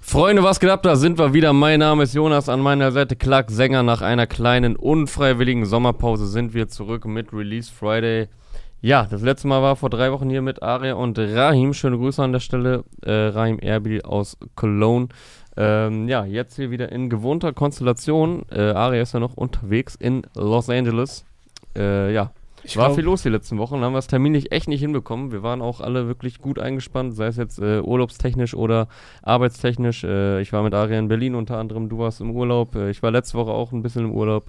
Freunde, was geht ab? Da sind wir wieder. Mein Name ist Jonas, an meiner Seite Clark Sänger. Nach einer kleinen unfreiwilligen Sommerpause sind wir zurück mit Release Friday. Ja, das letzte Mal war vor drei Wochen hier mit Aria und Rahim. Schöne Grüße an der Stelle. Äh, Rahim Erbil aus Cologne. Ähm, ja, jetzt hier wieder in gewohnter Konstellation. Äh, Aria ist ja noch unterwegs in Los Angeles. Äh, ja, Ich war glaub- viel los die letzten Wochen, haben wir es terminlich echt nicht hinbekommen. Wir waren auch alle wirklich gut eingespannt, sei es jetzt äh, urlaubstechnisch oder arbeitstechnisch. Äh, ich war mit Aria in Berlin unter anderem, du warst im Urlaub. Äh, ich war letzte Woche auch ein bisschen im Urlaub.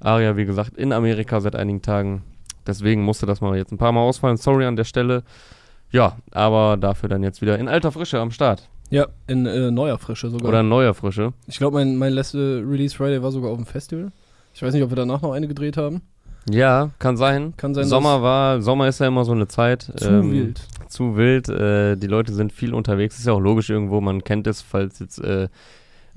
Aria, wie gesagt, in Amerika seit einigen Tagen. Deswegen musste das mal jetzt ein paar Mal ausfallen. Sorry an der Stelle. Ja, aber dafür dann jetzt wieder in alter Frische am Start. Ja, in äh, neuer Frische sogar. Oder in neuer Frische. ich glaube, mein, mein letzter Release Friday war sogar auf dem Festival. Ich weiß nicht, ob wir danach noch eine gedreht haben. Ja, kann sein. Kann sein, Sommer war, Sommer ist ja immer so eine Zeit. Zu ähm, wild. zu wild. Äh, die Leute sind viel unterwegs. Ist ja auch logisch irgendwo. Man kennt es, falls jetzt äh,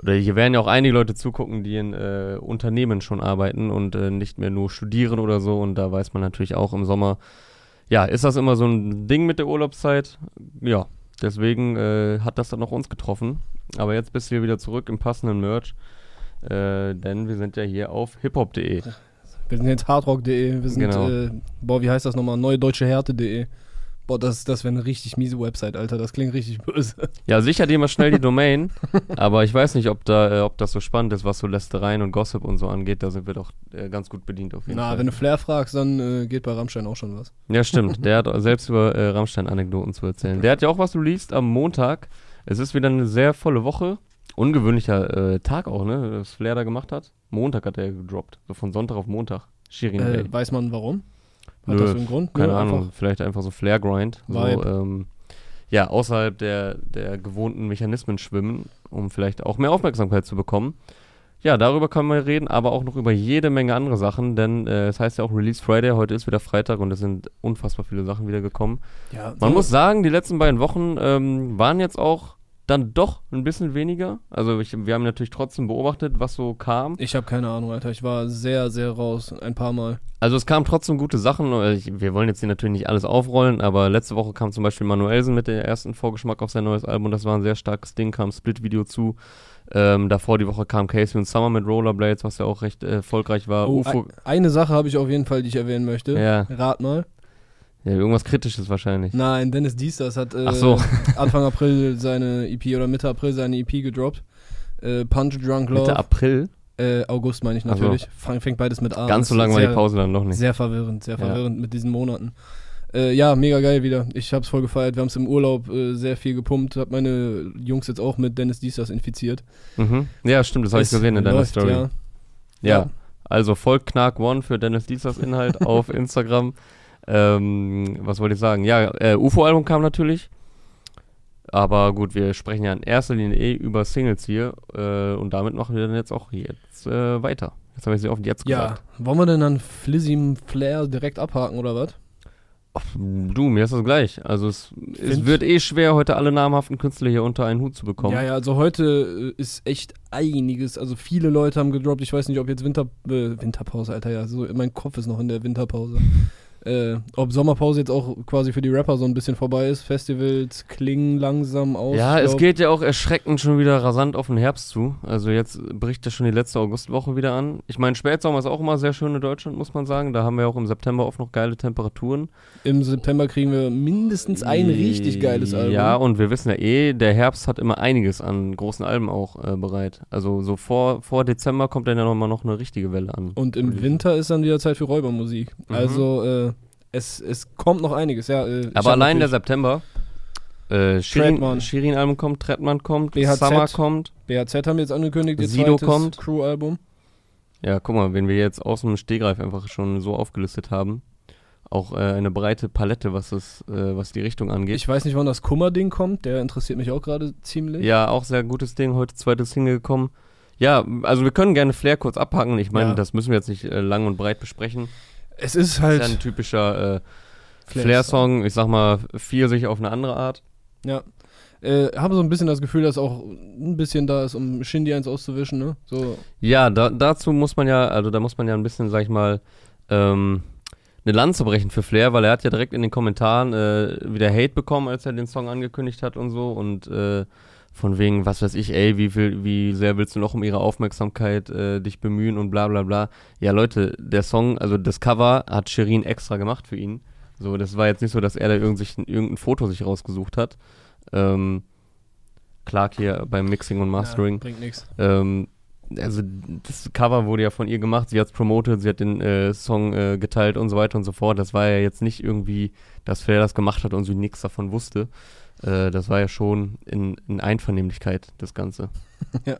oder hier werden ja auch einige Leute zugucken, die in äh, Unternehmen schon arbeiten und äh, nicht mehr nur studieren oder so. Und da weiß man natürlich auch im Sommer, ja, ist das immer so ein Ding mit der Urlaubszeit? Ja, deswegen äh, hat das dann auch uns getroffen. Aber jetzt bist du hier wieder zurück im passenden Merch. Äh, denn wir sind ja hier auf hiphop.de. Wir sind jetzt hardrock.de, wir sind, Genau. äh, boah, wie heißt das nochmal? Neue Deutsche Härte.de. Boah, das, das wäre eine richtig miese Website, Alter. Das klingt richtig böse. Ja, sicher dir mal schnell die Domain, aber ich weiß nicht, ob da, äh, ob das so spannend ist, was so Lästereien und Gossip und so angeht. Da sind wir doch äh, ganz gut bedient auf jeden Na, Fall. wenn du Flair fragst, dann äh, geht bei Rammstein auch schon was. ja, stimmt. Der hat selbst über äh, Rammstein-Anekdoten zu erzählen. Der hat ja auch was released am Montag. Es ist wieder eine sehr volle Woche. Ungewöhnlicher äh, Tag auch, ne? Was Flair da gemacht hat. Montag hat er gedroppt. So von Sonntag auf Montag. Shirin. Äh, weiß man warum? Hat Nö, das einen Grund? Keine Nö, Ahnung, einfach- vielleicht einfach so Flair-Grind. So, ähm, ja, außerhalb der, der gewohnten Mechanismen schwimmen, um vielleicht auch mehr Aufmerksamkeit zu bekommen. Ja, darüber können wir reden, aber auch noch über jede Menge andere Sachen, denn äh, es heißt ja auch Release Friday, heute ist wieder Freitag und es sind unfassbar viele Sachen wieder gekommen. Ja, Man so- muss sagen, die letzten beiden Wochen ähm, waren jetzt auch dann doch ein bisschen weniger. Also ich, wir haben natürlich trotzdem beobachtet, was so kam. Ich habe keine Ahnung, Alter. Ich war sehr, sehr raus. Ein paar Mal. Also es kamen trotzdem gute Sachen. Äh, Ich, wir wollen jetzt hier natürlich nicht alles aufrollen, aber letzte Woche kam zum Beispiel Manuelsen mit der ersten Vorgeschmack auf sein neues Album. Das war ein sehr starkes Ding, kam Split-Video zu. Ähm, davor die Woche kam Casey und Summer mit Rollerblades, was ja auch recht äh, erfolgreich war. Oh, UFO, ein, eine Sache habe ich auf jeden Fall, die ich erwähnen möchte. ja, Rat mal. Ja, irgendwas Kritisches wahrscheinlich. Nein, Dennis Diestas hat äh, so. Anfang April seine EP oder Mitte April seine EP gedroppt. Äh, Punch Drunk Love. Mitte April, Äh, August meine ich so. natürlich. Fang, fängt beides mit A. ganz so an. lange war die Pause dann noch nicht. Sehr verwirrend, sehr Ja. verwirrend mit diesen Monaten. Äh, ja, mega geil wieder. Ich hab's voll gefeiert. Wir haben's im Urlaub äh, sehr viel gepumpt. Hab meine Jungs jetzt auch mit Dennis Diestas infiziert. Mhm. Ja, stimmt, das habe ich Es gesehen in deiner läuft, Story. Ja. Ja. Also folgt Knark One für Dennis Diesers Inhalt auf Instagram. Ähm, was wollte ich sagen? Ja, äh, UFO-Album kam natürlich. Aber gut, wir sprechen ja in erster Linie eh über Singles hier. Äh, und damit machen wir dann jetzt auch jetzt äh, weiter. Jetzt habe ich sie oft jetzt Ja, gesagt. wollen wir denn dann Flizzy Flair direkt abhaken oder was? Du, mir ist das gleich. Also es, es wird eh schwer, heute alle namhaften Künstler hier unter einen Hut zu bekommen. Ja, ja, also heute äh, ist echt einiges. Also viele Leute haben gedroppt. Ich weiß nicht, ob jetzt Winter, äh, Winterpause, Alter, ja. So, mein Kopf ist noch in der Winterpause. Äh, ob Sommerpause jetzt auch quasi für die Rapper so ein bisschen vorbei ist. Festivals klingen langsam aus. Ja, es geht ja auch erschreckend schon wieder rasant auf den Herbst zu. Also jetzt bricht ja schon die letzte Augustwoche wieder an. Ich meine, Spätsommer ist auch immer sehr schön in Deutschland, muss man sagen. Da haben wir auch im September oft noch geile Temperaturen. Im September kriegen wir mindestens ein richtig geiles Album. Ja, und wir wissen ja eh, der Herbst hat immer einiges an großen Alben auch äh, bereit. Also so vor, vor Dezember kommt dann ja nochmal noch eine richtige Welle an. Und im Winter ist dann wieder Zeit für Räubermusik. Mhm. Also, äh, es, es kommt noch einiges, ja. Äh, Aber allein der September. Äh, Shirin. Shirin Album kommt, Trettmann kommt, BHZ. Summer kommt. BHZ haben jetzt angekündigt, ihr Sido kommt. Crew-Album. Ja, guck mal, wenn wir jetzt aus dem Stegreif einfach schon so aufgelistet haben, auch äh, eine breite Palette, was es, äh, was die Richtung angeht. Ich weiß nicht, wann das Kummer-Ding kommt. Der interessiert mich auch gerade ziemlich. ja, auch sehr gutes Ding, heute zweites Single gekommen. Ja, also wir können gerne Flair kurz abhaken. Ich meine, Ja. das müssen wir jetzt nicht äh, lang und breit besprechen. Es ist halt ist ja ein typischer äh, Flair- Flair-Song, ich sag mal, viel sich auf eine andere Art. Ja. Äh, habe so ein bisschen das Gefühl, dass auch ein bisschen da ist, um Shindy eins auszuwischen, ne? So, Ja, da, dazu muss man ja, also da muss man ja ein bisschen, sag ich mal, ähm, eine Lanze brechen für Flair, weil er hat ja direkt in den Kommentaren äh, wieder Hate bekommen, als er den Song angekündigt hat und so und äh, von wegen, was weiß ich, ey, wie viel, wie sehr willst du noch um ihre Aufmerksamkeit äh, dich bemühen und bla bla bla. Ja, Leute, der Song, also das Cover hat Shirin extra gemacht für ihn. So, das war jetzt nicht so, dass er da irgend sich, irgendein Foto sich rausgesucht hat. Ähm, Clark hier beim Mixing und Mastering. Ja, bringt nichts. Ähm, also das Cover wurde ja von ihr gemacht, sie hat es promotet, sie hat den äh, Song äh, geteilt und so weiter und so fort. Das war ja jetzt nicht irgendwie, dass Flair das gemacht hat und sie nichts davon wusste. Äh, das war ja schon in, in Einvernehmlichkeit, das Ganze. ja.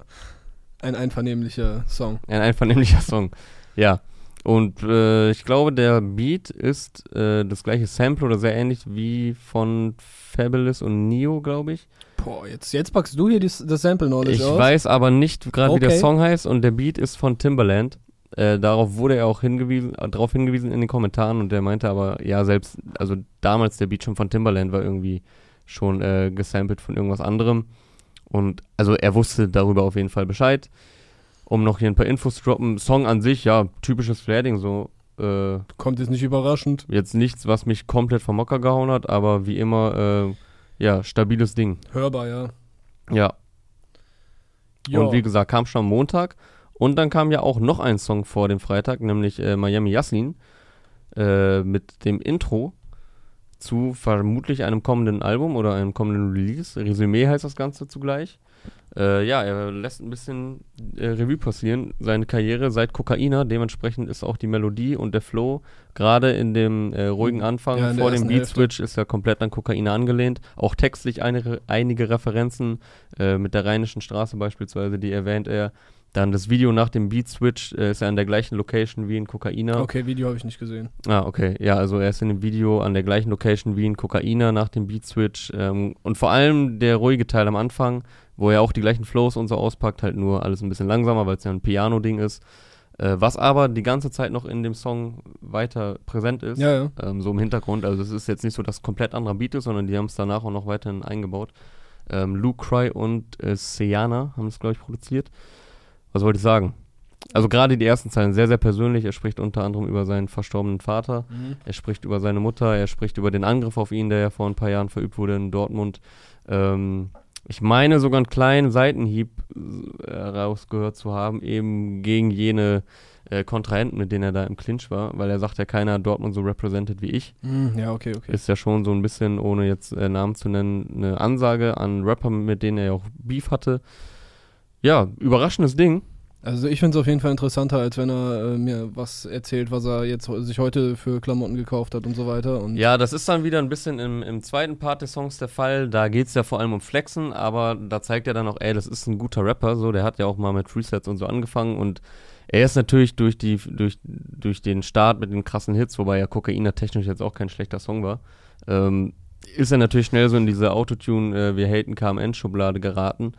Ein einvernehmlicher Song. Ein einvernehmlicher Song, ja. Und äh, ich glaube, der Beat ist äh, das gleiche Sample oder sehr ähnlich wie von Fabulous und Neo, glaube ich. Boah, jetzt, jetzt packst du hier das, das Sample Knowledge Ich aus. weiß aber nicht gerade, wie der Okay. Song heißt und der Beat ist von Timbaland. Äh, darauf wurde er auch hingewiesen, äh, darauf hingewiesen in den Kommentaren und der meinte aber, ja, selbst, also damals der Beat schon von Timbaland war irgendwie schon äh, gesampelt von irgendwas anderem. Und also er wusste darüber auf jeden Fall Bescheid. Um noch hier ein paar Infos zu droppen, Song an sich, ja, typisches Flair-Ding, so äh, Kommt jetzt nicht überraschend. jetzt nichts, was mich komplett vom Mocker gehauen hat, aber wie immer, äh, ja, stabiles Ding. Hörbar, ja. Ja, Ja. Und wie gesagt, kam schon am Montag. Und dann kam ja auch noch ein Song vor dem Freitag, nämlich äh, Miami Yaslin äh, mit dem Intro zu vermutlich einem kommenden Album oder einem kommenden Release. Resümee heißt das Ganze zugleich. Äh, ja, er lässt ein bisschen äh, Revue passieren, seine Karriere seit Kokaina. Dementsprechend ist auch die Melodie und der Flow, gerade in dem äh, ruhigen Anfang Ja, vor dem ersten Beat Hälfte. Switch, ist ja komplett an Kokaina angelehnt. Auch textlich einige, einige Referenzen äh, mit der Rheinischen Straße beispielsweise, die erwähnt er. Dann das Video nach dem Beat Switch äh, ist ja an der gleichen Location wie in Kokaina. Okay, Video habe ich nicht gesehen. Ah, okay. Ja, also er ist in dem Video an der gleichen Location wie in Kokaina nach dem Beat Switch. Ähm, und vor allem der ruhige Teil am Anfang, wo er auch die gleichen Flows und so auspackt, halt nur alles ein bisschen langsamer, weil es ja ein Piano-Ding ist. Äh, was aber die ganze Zeit noch in dem Song weiter präsent ist. Ja, ja. Ähm, so im Hintergrund. Also es ist jetzt nicht so, dass komplett anderer Beat ist, sondern die haben es danach auch noch weiterhin eingebaut. Ähm, Luke Cry und äh, Seana haben es, glaube ich, produziert. Was wollte ich sagen? Also gerade die ersten Zeilen sehr, sehr persönlich. Er spricht unter anderem über seinen verstorbenen Vater. Er spricht über seine Mutter. Er spricht über den Angriff auf ihn, der ja vor ein paar Jahren verübt wurde in Dortmund. Ähm, ich meine sogar einen kleinen Seitenhieb äh, rausgehört zu haben, eben gegen jene äh, Kontrahenten, mit denen er da im Clinch war, weil er sagt ja, keiner Dortmund so represented wie ich. Hm, ja, okay, okay. Ist ja schon so ein bisschen, ohne jetzt äh, Namen zu nennen, eine Ansage an Rapper, mit denen er ja auch Beef hatte. Ja, überraschendes Ding. Also ich finde es auf jeden Fall interessanter, als wenn er äh, mir was erzählt, was er jetzt sich heute für Klamotten gekauft hat und so weiter. Und Ja, das ist dann wieder ein bisschen im, im zweiten Part des Songs der Fall. Da geht es ja vor allem um Flexen, aber da zeigt er dann auch, ey, das ist ein guter Rapper. So, der hat ja auch mal mit Resets und so angefangen und er ist natürlich durch, die, durch, durch den Start mit den krassen Hits, wobei ja Kokaina technisch jetzt auch kein schlechter Song war, ähm, ist er natürlich schnell so in diese Autotune, äh, wir haten KMN-Schublade geraten.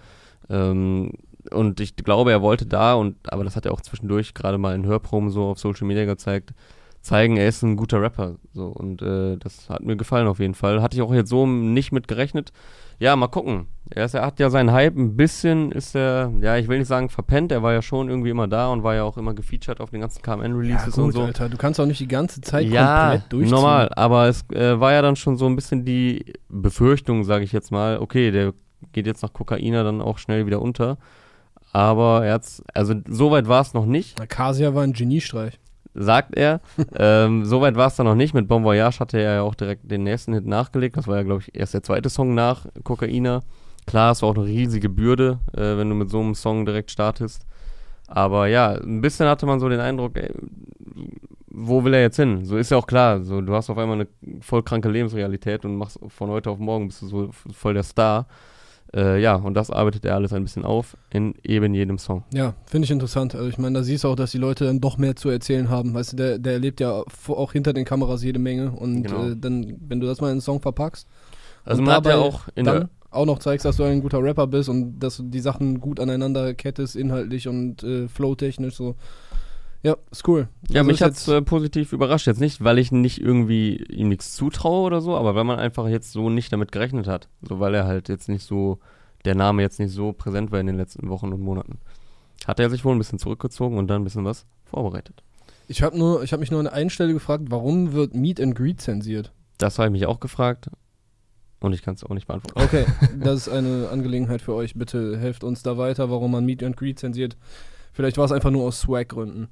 Ähm, und ich glaube, er wollte da, und aber das hat er auch zwischendurch gerade mal in Hörproben so auf Social Media gezeigt, zeigen, er ist ein guter Rapper. So, und äh, das hat mir gefallen auf jeden Fall. Hatte ich auch jetzt so nicht mit gerechnet. Ja, mal gucken. Er, ist, er hat ja seinen Hype ein bisschen, ist er, ja, ich will nicht sagen verpennt, er war ja schon irgendwie immer da und war ja auch immer gefeatured auf den ganzen ja, KMN-Releases gut, und so. Alter, du kannst auch nicht die ganze Zeit Ja, komplett durchziehen. normal, aber es äh, war ja dann schon so ein bisschen die Befürchtung, sage ich jetzt mal, okay, der geht jetzt nach Kokaina dann auch schnell wieder unter. Aber er hat's, also soweit war es noch nicht, Na, Kasia war ein Geniestreich. sagt er. ähm, soweit war es dann noch nicht. Mit Bon Voyage hatte er ja auch direkt den nächsten Hit nachgelegt. Das war ja, glaube ich, erst der zweite Song nach Kokaina. Klar, es war auch eine riesige Bürde, äh, wenn du mit so einem Song direkt startest. Aber ja, ein bisschen hatte man so den Eindruck, ey, wo will er jetzt hin? So ist ja auch klar. So, du hast auf einmal eine voll kranke Lebensrealität und machst von heute auf morgen bist du so voll der Star. Äh, ja, und das arbeitet er alles ein bisschen auf in eben jedem Song. Ja, finde ich interessant. Also ich meine, da siehst du auch, dass die Leute dann doch mehr zu erzählen haben. Weißt du, der, der erlebt ja auch hinter den Kameras jede Menge. Und Genau. äh, dann, wenn du das mal in einen Song verpackst, Also man hat ja auch in dann auch noch zeigst, dass du ein guter Rapper bist und dass du die Sachen gut aneinander kettest, inhaltlich und äh, flowtechnisch so. Ja, ist cool. Ja, Also mich ist hat's äh, positiv überrascht. Jetzt nicht, weil ich nicht irgendwie ihm nichts zutraue oder so, aber weil man einfach jetzt so nicht damit gerechnet hat. So, weil er halt jetzt nicht so, der Name jetzt nicht so präsent war in den letzten Wochen und Monaten. Hat er sich wohl ein bisschen zurückgezogen und dann ein bisschen was vorbereitet. Ich habe nur, ich habe mich nur an einer Stelle gefragt, warum wird Meet and Greet zensiert? Das habe ich mich auch gefragt. Und ich kann es auch nicht beantworten. Okay, das ist eine Angelegenheit für euch. Bitte helft uns da weiter, warum man Meet and Greet zensiert. Vielleicht war es einfach nur aus Swag-Gründen.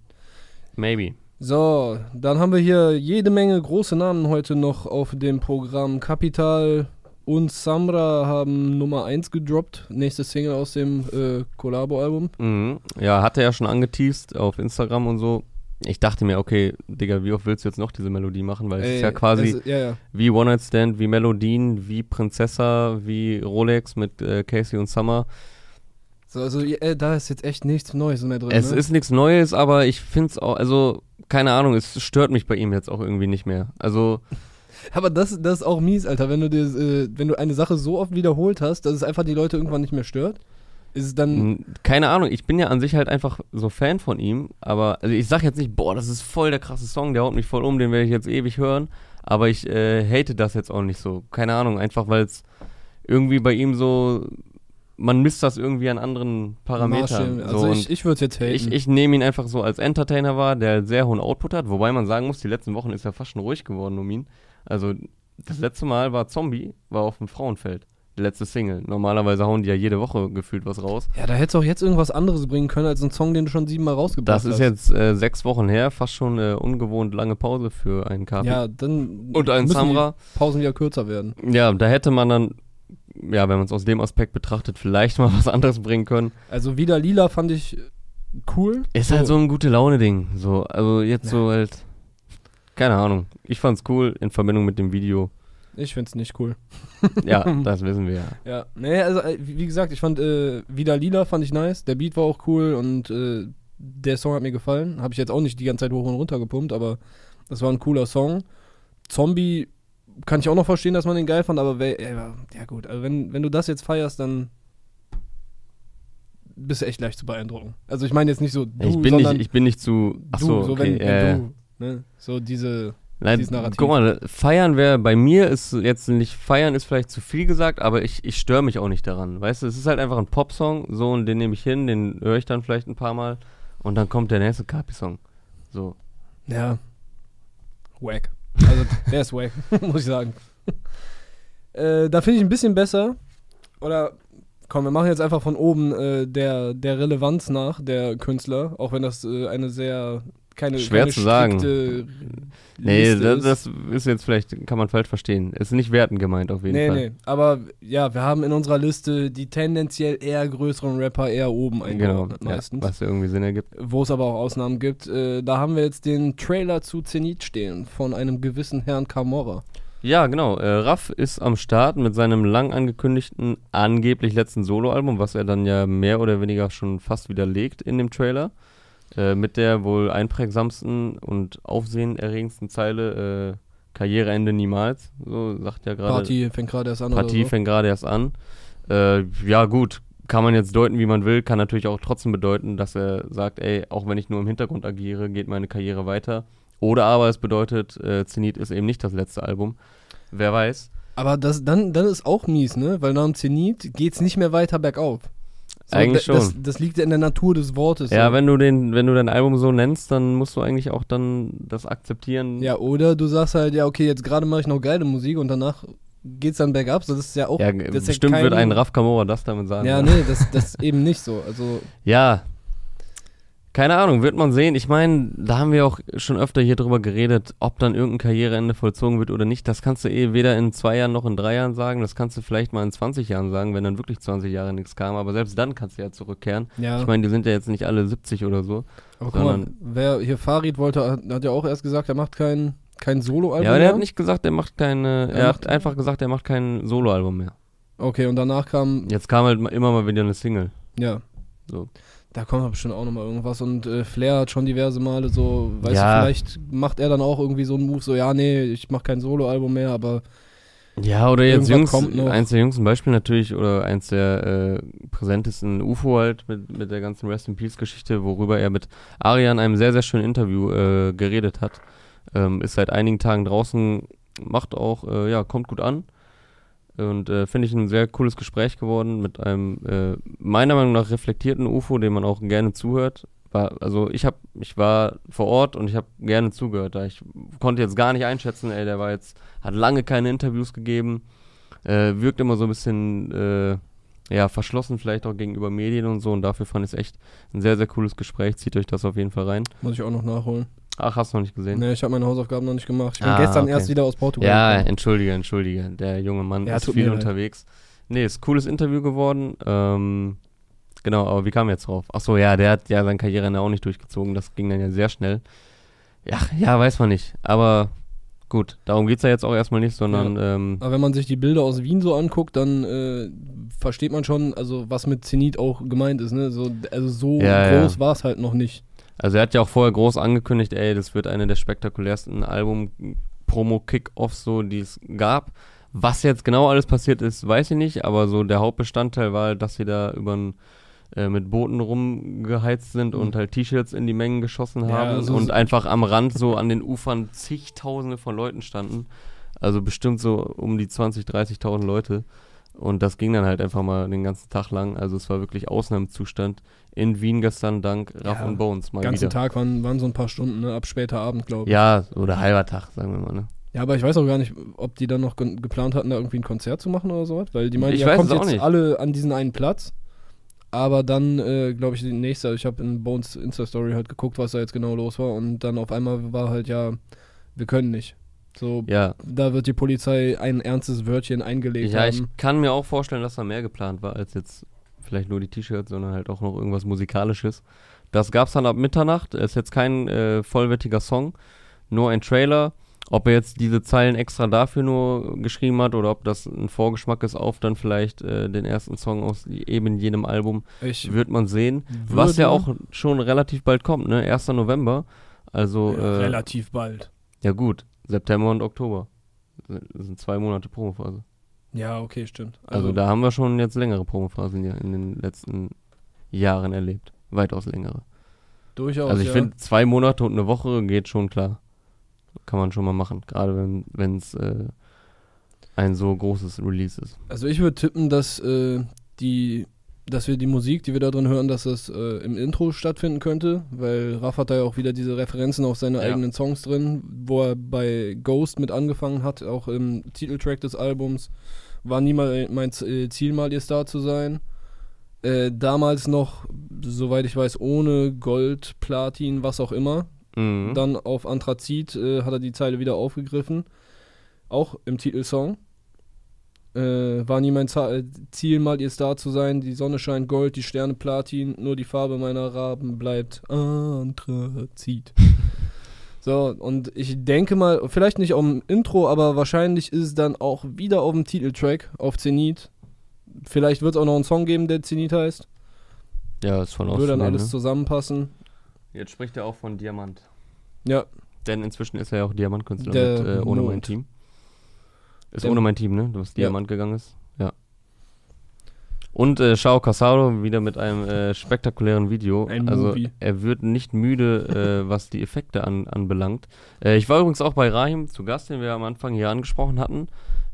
Maybe. So, dann haben wir hier jede Menge große Namen heute noch auf dem Programm. Capital und Samra haben Nummer 1 gedroppt. Nächste Single aus dem äh, Collabo-Album. Mhm. Ja, hatte er schon angeteased auf Instagram und so. Ich dachte mir, okay, Digga, wie oft willst du jetzt noch diese Melodie machen? Weil es ist ja quasi es- ja, ja. wie One Night Stand, wie Melodien, wie Prinzessa, wie Rolex mit äh, Casey und Summer. So, also äh, da ist jetzt echt nichts Neues mehr drin. Es ne? ist nichts Neues, aber ich finde es auch, also, keine Ahnung, es stört mich bei ihm jetzt auch irgendwie nicht mehr. Also, Aber das, das ist auch mies, Alter. Wenn du, dir, äh, wenn du eine Sache so oft wiederholt hast, dass es einfach die Leute irgendwann nicht mehr stört, ist es dann. keine Ahnung, ich bin ja an sich halt einfach so Fan von ihm, aber, also ich sag jetzt nicht, boah, das ist voll der krasse Song, der haut mich voll um, den werde ich jetzt ewig hören, aber ich äh, hate das jetzt auch nicht so. Keine Ahnung, einfach weil es irgendwie bei ihm so, man misst das irgendwie an anderen Parametern. So, Also und ich, ich würde es jetzt haten. Ich, ich nehme ihn einfach so als Entertainer wahr, der sehr hohen Output hat, wobei man sagen muss, die letzten Wochen ist er fast schon ruhig geworden um ihn. Also das letzte Mal war Zombie, war auf dem Frauenfeld. Die letzte Single. Normalerweise hauen die ja jede Woche gefühlt was raus. ja, da hättest du auch jetzt irgendwas anderes bringen können als einen Song, den du schon siebenmal rausgebracht Das hast. ist jetzt äh, sechs Wochen her, fast schon eine ungewohnt lange Pause für einen Kapi. Ja, dann. Und einen Samra. Die Pausen wieder kürzer werden. Ja, da hätte man dann, ja, wenn man es aus dem Aspekt betrachtet, vielleicht mal was anderes bringen können. Also, wieder lila fand ich cool. Ist halt so ein gute Laune-Ding. So, also jetzt Ja. so halt. Keine Ahnung. Ich fand's cool in Verbindung mit dem Video. Ich find's nicht cool. Ja, das wissen wir ja. Ja, nee, also äh, wie wie gesagt, ich fand äh, Wieder Lila fand ich nice, der Beat war auch cool und äh, der Song hat mir gefallen. Habe ich jetzt auch nicht die ganze Zeit hoch und runter gepumpt, aber das war ein cooler Song. Zombie kann ich auch noch verstehen, dass man den geil fand, aber wer, ja gut, also wenn, wenn du das jetzt feierst, dann bist du echt leicht zu beeindrucken. Also ich meine jetzt nicht so du, ich, bin sondern nicht, ich bin nicht zu. du, Achso, so okay. wenn, äh, du, ne, so diese, Nein, dieses Narrativ. guck mal, feiern wäre bei mir ist jetzt nicht feiern ist vielleicht zu viel gesagt, aber ich, ich störe mich auch nicht daran. Weißt du, es ist halt einfach ein Popsong, so und den nehme ich hin, den höre ich dann vielleicht ein paar Mal und dann kommt der nächste Kapi-Song. So. Ja. Wack. Also, der ist wack, muss ich sagen. äh, da finde ich ein bisschen besser. Oder, komm, wir machen jetzt einfach von oben äh, der, der Relevanz nach, der Künstler. Auch wenn das äh, eine sehr, keine, Schwer keine zu sagen. Nee, das, ist. das ist jetzt vielleicht, kann man falsch verstehen. Ist nicht wertend gemeint auf jeden Nee, Fall. nee. Aber ja, wir haben in unserer Liste die tendenziell eher größeren Rapper eher oben Genau, eingeordnet ja, meistens. was ja irgendwie Sinn ergibt. wo es aber auch Ausnahmen gibt. Äh, da haben wir jetzt den Trailer zu Zenit stehen von einem gewissen Herrn Camorra. Ja, genau. Äh, Raff ist am Start mit seinem lang angekündigten, angeblich letzten Soloalbum, was er dann ja mehr oder weniger schon fast widerlegt in dem Trailer. Äh, mit der wohl einprägsamsten und aufsehenerregendsten Zeile, äh, Karriereende niemals. So sagt ja gerade. Party fängt gerade erst an. Oder so. fängt gerade erst an. Äh, ja, gut. Kann man jetzt deuten, wie man will. Kann natürlich auch trotzdem bedeuten, dass er sagt, ey, auch wenn ich nur im Hintergrund agiere, geht meine Karriere weiter. Oder aber es bedeutet, äh, Zenit ist eben nicht das letzte Album. Wer weiß. Aber das, dann, dann ist auch mies, ne? Weil nach dem Zenit geht's nicht mehr weiter bergauf. So, Eigentlich da- Das, schon. das liegt ja in der Natur des Wortes. Ja, so. wenn du den, wenn du dein Album so nennst, dann musst du eigentlich auch dann das akzeptieren. Ja, oder du sagst halt, ja, okay, jetzt gerade mache ich noch geile Musik und danach geht's dann bergab. So, das ist ja auch. Ja, ist ja bestimmt kein- wird ein Raf Kamora das damit sagen. Ja, ne? nee, das, das eben nicht so. Also, Ja. Keine Ahnung, wird man sehen. Ich meine, da haben wir auch schon öfter hier drüber geredet, ob dann irgendein Karriereende vollzogen wird oder nicht. Das kannst du eh weder in zwei Jahren noch in drei Jahren sagen. Das kannst du vielleicht mal in 20 Jahren sagen, wenn dann wirklich 20 Jahre nichts kam. Aber selbst dann kannst du ja zurückkehren. ja. Ich meine, die sind ja jetzt nicht alle 70 oder so. aber guck mal, wer hier Farid wollte, hat, hat ja auch erst gesagt, er macht kein, kein Solo-Album. ja, aber der mehr. hat nicht gesagt, er macht keine. Er Er, hat einfach gesagt, er macht kein Soloalbum mehr. Okay, und danach kam, Jetzt kam halt immer mal wieder eine Single. ja. So. Da kommt aber bestimmt auch nochmal irgendwas und äh, Flair hat schon diverse Male so, weißt Ja. du, vielleicht macht er dann auch irgendwie so einen Move, so, ja, nee, ich mach kein Solo-Album mehr, aber Ja, oder jetzt jüngst, eins der jüngsten Beispiele natürlich, oder eins der äh, präsentesten UFO halt mit, mit der ganzen Rest in Peace Geschichte, worüber er mit Arian in einem sehr, sehr schönen Interview äh, geredet hat. Ähm, ist seit einigen Tagen draußen, macht auch, äh, ja, kommt gut an. Und äh, finde ich ein sehr cooles Gespräch geworden mit einem äh, meiner Meinung nach reflektierten UFO, dem man auch gerne zuhört. War, also ich habe, ich war vor Ort und ich habe gerne zugehört. Da ich konnte jetzt gar nicht einschätzen, ey, der war jetzt, hat lange keine Interviews gegeben. Äh, wirkt immer so ein bisschen, äh, ja, verschlossen vielleicht auch gegenüber Medien und so. Und dafür fand ich es echt ein sehr, sehr cooles Gespräch. Zieht euch das auf jeden Fall rein. Muss ich auch noch nachholen. Ach, hast du noch nicht gesehen? Nee, ich habe meine Hausaufgaben noch nicht gemacht. Ich bin Ah, gestern okay. erst wieder aus Portugal. Ja, gekommen. entschuldige, entschuldige. Der junge Mann Ja, ist viel mir unterwegs. Nee, ist ein cooles Interview geworden. Ähm, genau, aber wie kam er jetzt drauf? Ach so, ja, der hat ja seine Karriere auch nicht durchgezogen. Das ging dann ja sehr schnell. Ja, ja, weiß man nicht. Aber gut, darum geht es ja jetzt auch erstmal nicht, sondern ähm, Aber wenn man sich die Bilder aus Wien so anguckt, dann äh, versteht man schon, also was mit Zenit auch gemeint ist. Ne? So, also so Ja, ja. groß war es halt noch nicht. Also er hat ja auch vorher groß angekündigt, ey, das wird eine der spektakulärsten Album-Promo-Kick-Offs, so, die es gab. Was jetzt genau alles passiert ist, weiß ich nicht, aber so der Hauptbestandteil war, dass sie da über äh, mit Booten rumgeheizt sind und halt T-Shirts in die Mengen geschossen Ja, haben also und einfach am Rand so an den Ufern zigtausende von Leuten standen. Also bestimmt so um die 20, 30.000 Leute. Und das ging dann halt einfach mal den ganzen Tag lang. Also es war wirklich Ausnahmezustand in Wien gestern dank Raff Ja, und Bones Den ganzen wieder. Tag waren, waren so ein paar Stunden, ne? ab später Abend, glaube ich. Ja, oder halber Tag, sagen wir mal. Ne? Ja, aber ich weiß auch gar nicht, ob die dann noch ge geplant hatten, da irgendwie ein Konzert zu machen oder sowas. Weil die meinen, Ich ja, kommt jetzt nicht. alle an diesen einen Platz. Aber dann, äh, glaube ich, die nächste, ich habe in Bones Insta-Story halt geguckt, was da jetzt genau los war. Und dann auf einmal war halt, ja, wir können nicht. So, Ja, da wird die Polizei ein ernstes Wörtchen eingelegt ja, ich haben. kann mir auch vorstellen, dass da mehr geplant war als jetzt vielleicht nur die T-Shirts, sondern halt auch noch irgendwas Musikalisches. Das gab's dann ab Mitternacht. Ist jetzt kein äh, vollwertiger Song, nur ein Trailer. Ob er jetzt diese Zeilen extra dafür nur geschrieben hat oder ob das ein Vorgeschmack ist auf dann vielleicht äh, den ersten Song aus eben jenem Album, Ich wird man sehen. Was ja auch schon relativ bald kommt, ne? 1. November. Also, ja, äh, relativ bald. ja gut, September und Oktober. Das sind zwei Monate Promophase. Ja, okay, stimmt. Also, da haben wir schon jetzt längere Promophasen in den letzten Jahren erlebt. Weitaus längere. durchaus. also ich ja. finde, zwei Monate und eine Woche geht schon klar. Kann man schon mal machen. Gerade wenn es äh, ein so großes Release ist. Also ich würde tippen, dass äh, die, dass wir die Musik, die wir da drin hören, dass das äh, im Intro stattfinden könnte, weil Raff hat da ja auch wieder diese Referenzen auf seine Ja. eigenen Songs drin, wo er bei Ghost mit angefangen hat, auch im Titeltrack des Albums. War nie mal mein äh, Ziel, mal ihr Star zu sein. Äh, damals noch, soweit ich weiß, ohne Gold, Platin, was auch immer. Mhm. Dann auf Anthrazit äh, hat er die Zeile wieder aufgegriffen. Auch im Titelsong. Äh, war nie mein Ziel, mal ihr Star zu sein. Die Sonne scheint Gold, die Sterne Platin. Nur die Farbe meiner Raben bleibt Anthrazit. so, und ich denke mal, vielleicht nicht auf dem Intro, aber wahrscheinlich ist es dann auch wieder auf dem Titeltrack, auf Zenit. Vielleicht wird es auch noch einen Song geben, der Zenit heißt. ja, ist von Würde dann alles ne? zusammenpassen. Jetzt spricht er auch von Diamant. Ja, Denn inzwischen ist er ja auch Diamantkünstler mit äh, Ohne mein Mond. Team. Ist ohne mein Team, ne? Was Ja. Diamant gegangen ist. Ja. Und äh, Shao Casado wieder mit einem äh, spektakulären Video. Ein also Movie. er wird nicht müde, äh, was die Effekte an, anbelangt. Äh, ich war übrigens auch bei Rahim zu Gast, den wir am Anfang hier angesprochen hatten.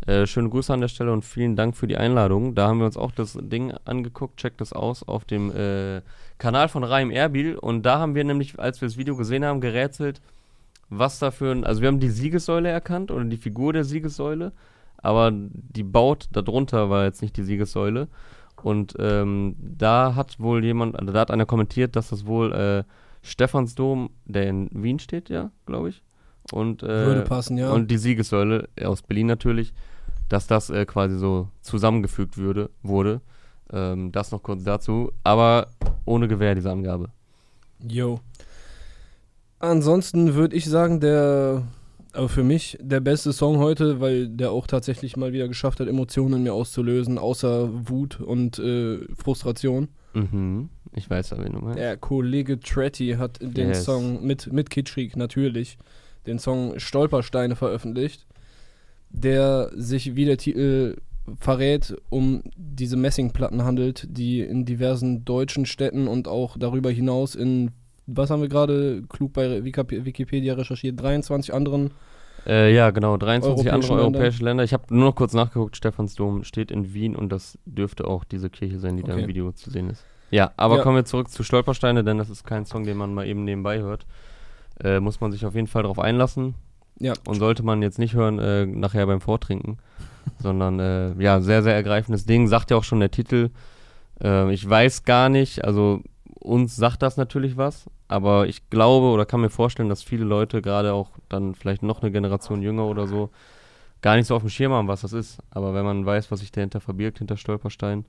Äh, schöne Grüße an der Stelle und vielen Dank für die Einladung. Da haben wir uns auch das Ding angeguckt, checkt das aus auf dem äh, Kanal von Rahim Erbil. Und da haben wir nämlich, als wir das Video gesehen haben, gerätselt, was da für ein. Also, wir haben die Siegessäule erkannt oder die Figur der Siegessäule, aber die Baut darunter war jetzt nicht die Siegessäule. Und ähm, da hat wohl jemand, also da hat einer kommentiert, dass das wohl äh, Stephansdom, der in Wien steht, ja, glaube ich. Und, äh, würde passen, ja. und die Siegessäule aus Berlin natürlich, dass das äh, quasi so zusammengefügt würde, wurde. Ähm, das noch kurz dazu, aber ohne Gewähr, diese Angabe. Yo. Ansonsten würde ich sagen, der, aber für mich der beste Song heute, weil der auch tatsächlich mal wieder geschafft hat, Emotionen in mir auszulösen, außer Wut und äh, Frustration. Mhm. Ich weiß aber, wen du meinst. Der Kollege Tretti hat den Yes. Song mit, mit Kitschrik natürlich, den Song Stolpersteine veröffentlicht, der sich, wie der Titel verrät, um diese Messingplatten handelt, die in diversen deutschen Städten und auch darüber hinaus in, was haben wir gerade klug bei Wikip- Wikipedia recherchiert, 23 anderen. Äh, ja, genau, 23 Europäische andere Länder. europäische Länder. Ich habe nur noch kurz nachgeguckt, Stephansdom steht in Wien und das dürfte auch diese Kirche sein, die da Okay. im Video zu sehen ist. Ja, aber Ja. kommen wir zurück zu Stolpersteine, denn das ist kein Song, den man mal eben nebenbei hört. Äh, muss man sich auf jeden Fall darauf einlassen. Ja. Und sollte man jetzt nicht hören, äh, nachher beim Vortrinken, sondern äh, ja, sehr, sehr ergreifendes Ding. Sagt ja auch schon der Titel. Äh, ich weiß gar nicht, also uns sagt das natürlich was, aber ich glaube oder kann mir vorstellen, dass viele Leute, gerade auch dann vielleicht noch eine Generation jünger oder so, gar nicht so auf dem Schirm haben, was das ist. Aber wenn man weiß, was sich dahinter verbirgt, hinter Stolperstein,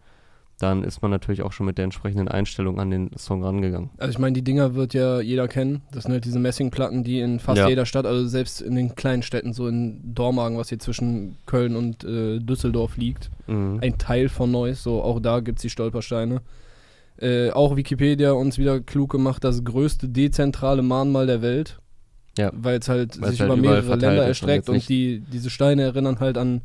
dann ist man natürlich auch schon mit der entsprechenden Einstellung an den Song rangegangen. Also ich meine, die Dinger wird ja jeder kennen. Das sind halt diese Messingplatten, die in fast Ja. jeder Stadt, also selbst in den kleinen Städten, so in Dormagen, was hier zwischen Köln und äh, Düsseldorf liegt, Mhm. ein Teil von Neuss, so auch da gibt es die Stolpersteine. Äh, auch Wikipedia uns wieder klug gemacht, das größte dezentrale Mahnmal der Welt. Ja. Weil es halt Weil's sich halt über mehrere Länder und erstreckt und, nicht- die, diese Steine erinnern halt an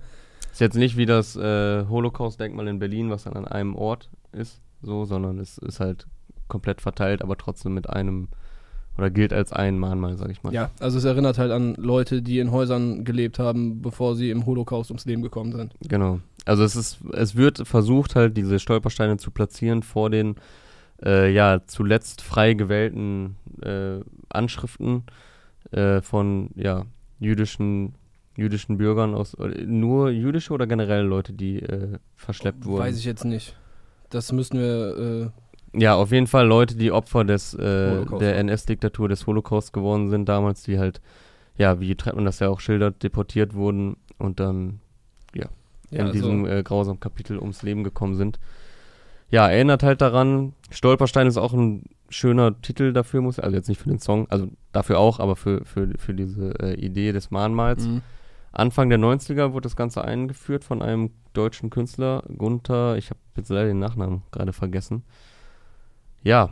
Ist jetzt nicht wie das äh, Holocaust-Denkmal in Berlin, was dann an einem Ort ist, so, sondern es ist halt komplett verteilt, aber trotzdem mit einem oder gilt als ein Mahnmal, sag ich mal. Ja, also es erinnert halt an Leute, die in Häusern gelebt haben, bevor sie im Holocaust ums Leben gekommen sind. Genau. Also es ist, es wird versucht halt diese Stolpersteine zu platzieren vor den äh, ja zuletzt frei gewählten äh, Anschriften äh, von ja jüdischen jüdischen Bürgern aus nur jüdische oder generell Leute, die äh, verschleppt wurden. Weiß ich jetzt nicht. Das müssen wir, äh, Ja, auf jeden Fall Leute, die Opfer des äh, der. NS-Diktatur des Holocaust geworden sind damals, die halt ja, wie man das ja auch schildert, deportiert wurden und dann ja, in also, diesem äh, grausamen Kapitel ums Leben gekommen sind. Ja, erinnert halt daran. Stolperstein ist auch ein schöner Titel dafür, muss also jetzt nicht für den Song, also dafür auch, aber für, für, für diese äh, Idee des Mahnmals. mhm. Anfang der 90er wurde das Ganze eingeführt von einem deutschen Künstler, Gunther, ich habe jetzt leider den Nachnamen gerade vergessen. Ja,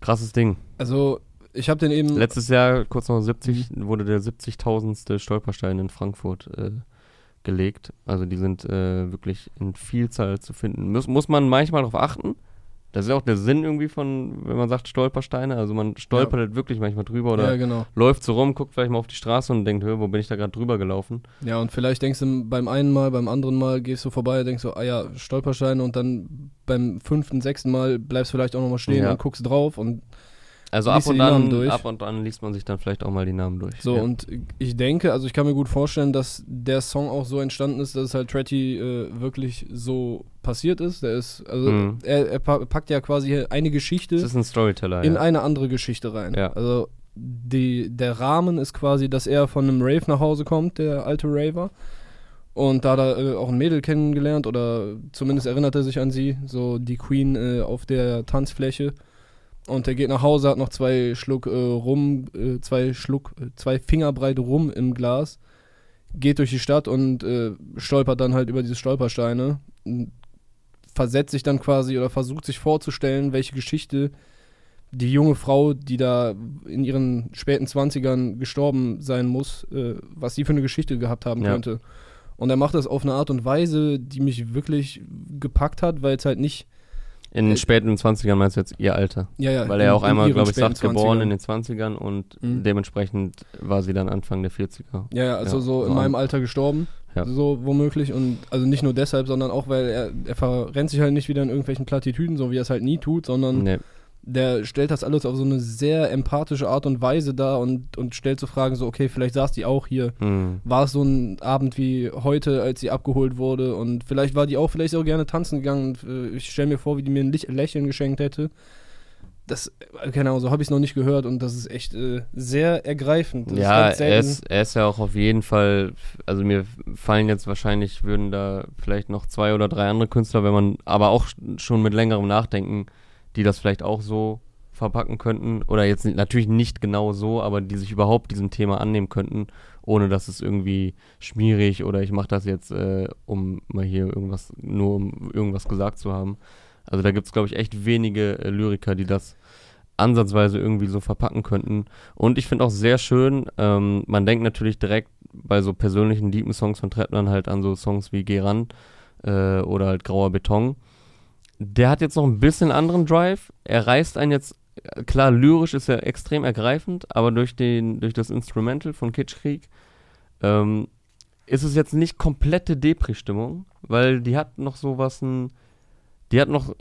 krasses Ding. also ich habe den eben, Letztes Jahr, kurz noch 70, wurde der 70.000. Stolperstein in Frankfurt äh, gelegt. Also die sind äh, wirklich in Vielzahl zu finden. Muss, muss man manchmal darauf achten. Das ist ja auch der Sinn irgendwie von, wenn man sagt Stolpersteine. Also man stolpert halt wirklich manchmal drüber oder ja genau. läuft so rum, guckt vielleicht mal auf die Straße und denkt, "Hö, wo bin ich da gerade drüber gelaufen? Ja, und vielleicht denkst du beim einen Mal, beim anderen Mal gehst du vorbei, denkst du, ah ja, Stolpersteine und dann beim fünften, sechsten Mal bleibst du vielleicht auch nochmal stehen Ja. und guckst drauf und Also ab und, durch? ab und an liest man sich dann vielleicht auch mal die Namen durch. so ja. und ich denke, also ich kann mir gut vorstellen, dass der Song auch so entstanden ist, dass es halt Tretty äh, wirklich so passiert ist. Der ist, also Mhm. er, er pa- packt ja quasi eine Geschichte ein Storyteller, in ja. eine andere Geschichte rein. Ja. Also die, der Rahmen ist quasi, dass er von einem Rave nach Hause kommt, der alte Raver. Und da hat er äh, auch ein Mädel kennengelernt oder zumindest erinnert er sich an sie, so die Queen äh, auf der Tanzfläche. Und er geht nach Hause, hat noch zwei Schluck äh, Rum, äh, zwei Schluck, äh, zwei Fingerbreit Rum im Glas, geht durch die Stadt und äh, stolpert dann halt über diese Stolpersteine, versetzt sich dann quasi oder versucht sich vorzustellen, welche Geschichte die junge Frau, die da in ihren späten 20ern gestorben sein muss, äh, was sie für eine Geschichte gehabt haben Ja. könnte. Und er macht das auf eine Art und Weise, die mich wirklich gepackt hat, weil es halt nicht, In den äh, späten 20ern meinst du jetzt ihr Alter? ja, ja, Weil in- er auch in einmal, ihren glaube ich, sagt, geboren 20ern. in den 20ern und Mhm. dementsprechend war sie dann Anfang der 40er. Ja, ja, also Ja, so in so meinem an- Alter gestorben. Ja. So womöglich. Und also nicht nur deshalb, sondern auch, weil er, er verrennt sich halt nicht wieder in irgendwelchen Plattitüden, so wie er es halt nie tut, sondern Nee. Der stellt das alles auf so eine sehr empathische Art und Weise dar und, und stellt so Fragen, so, okay, vielleicht saß die auch hier. Hm. War es so ein Abend wie heute, als sie abgeholt wurde und vielleicht war die auch, vielleicht auch gerne tanzen gegangen und äh, ich stelle mir vor, wie die mir ein Lächeln geschenkt hätte. Das, äh, keine Ahnung, so habe ich es noch nicht gehört und das ist echt äh, sehr ergreifend. Das ist Ja, ganz er ist, er ist ja auch auf jeden Fall, also mir fallen jetzt wahrscheinlich, würden da vielleicht noch zwei oder drei andere Künstler, wenn man, aber auch schon mit längerem Nachdenken, die das vielleicht auch so verpacken könnten, oder jetzt natürlich nicht genau so, aber die sich überhaupt diesem Thema annehmen könnten, ohne dass es irgendwie schmierig oder ich mache das jetzt, äh, um mal hier irgendwas, nur um irgendwas gesagt zu haben. Also da gibt es, glaube ich, echt wenige äh, Lyriker, die das ansatzweise irgendwie so verpacken könnten. Und ich finde auch sehr schön, ähm, man denkt natürlich direkt bei so persönlichen, deepen Songs von Trettmann halt an so Songs wie Geh ran äh, oder halt Grauer Beton. Der hat jetzt noch ein bisschen anderen Drive. Er reißt einen jetzt, klar, lyrisch ist er extrem ergreifend, aber durch, den, durch das Instrumental von Kitschkrieg ähm, ist es jetzt nicht komplette Depri-Stimmung, weil die hat noch so was ein die hat noch,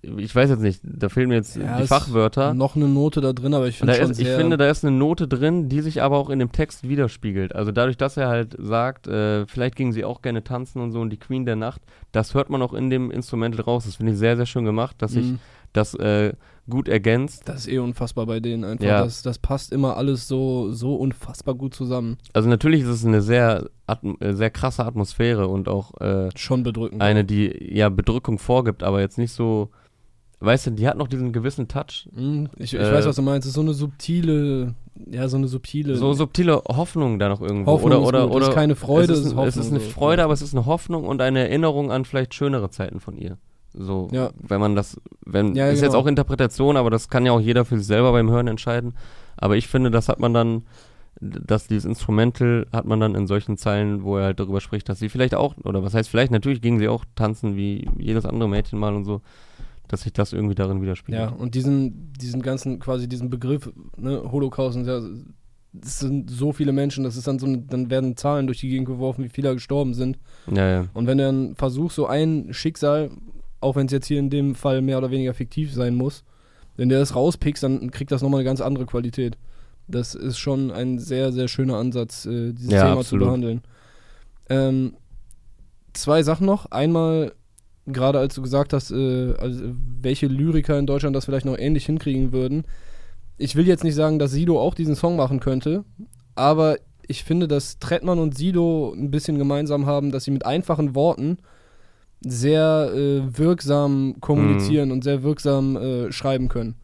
ich weiß jetzt nicht, da fehlen mir jetzt Ja, die Fachwörter. Noch eine Note da drin, aber ich finde schon ist, ich finde, da ist eine Note drin, die sich aber auch in dem Text widerspiegelt. Also dadurch, dass er halt sagt, äh, vielleicht ging sie auch gerne tanzen und so und die Queen der Nacht, das hört man auch in dem Instrumental raus. Das finde ich sehr, sehr schön gemacht, dass sich Mhm. Das äh, gut ergänzt. Das ist eh unfassbar bei denen einfach. Ja. Das, das passt immer alles so, so unfassbar gut zusammen. Also natürlich ist es eine sehr, äh, sehr krasse Atmosphäre und auch äh, Schon bedrückend. eine, die ja Bedrückung vorgibt, aber jetzt nicht so, weißt du, die hat noch diesen gewissen Touch. Mhm, Ich, ich Äh, weiß, was du meinst. Es ist so eine subtile, ja, so eine subtile So subtile Hoffnung da noch irgendwo. Hoffnung oder, ist oder, gut. oder es ist keine Freude, es es ist, ist, ein- es ist Hoffnung eine. Freude, aber es ist eine Hoffnung und eine Erinnerung an vielleicht schönere Zeiten von ihr. So, Ja. wenn man das, wenn, Ja, ist jetzt genau. auch Interpretation, aber das kann ja auch jeder für sich selber beim Hören entscheiden. Aber ich finde, das hat man dann, dass dieses Instrumental hat man dann in solchen Zeilen, wo er halt darüber spricht, dass sie vielleicht auch, oder was heißt vielleicht, natürlich gingen sie auch tanzen wie jedes andere Mädchen mal und so, dass sich das irgendwie darin widerspiegelt. Ja, und diesen, diesen ganzen, quasi diesen Begriff, ne, Holocaust, und ja, es sind so viele Menschen, das ist dann so, dann werden Zahlen durch die Gegend geworfen, wie viele gestorben sind. ja, ja. Und wenn du dann versuchst, so ein Schicksal, auch wenn es jetzt hier in dem Fall mehr oder weniger fiktiv sein muss, wenn du das rauspickst, dann kriegt das nochmal eine ganz andere Qualität. Das ist schon ein sehr, sehr schöner Ansatz, äh, dieses Ja, Thema absolut. zu behandeln. Ähm, zwei Sachen noch. Einmal, gerade als du gesagt hast, äh, also welche Lyriker in Deutschland das vielleicht noch ähnlich hinkriegen würden. Ich will jetzt nicht sagen, dass Sido auch diesen Song machen könnte, aber ich finde, dass Trettmann und Sido ein bisschen gemeinsam haben, dass sie mit einfachen Worten sehr äh, wirksam kommunizieren und sehr wirksam äh, schreiben können.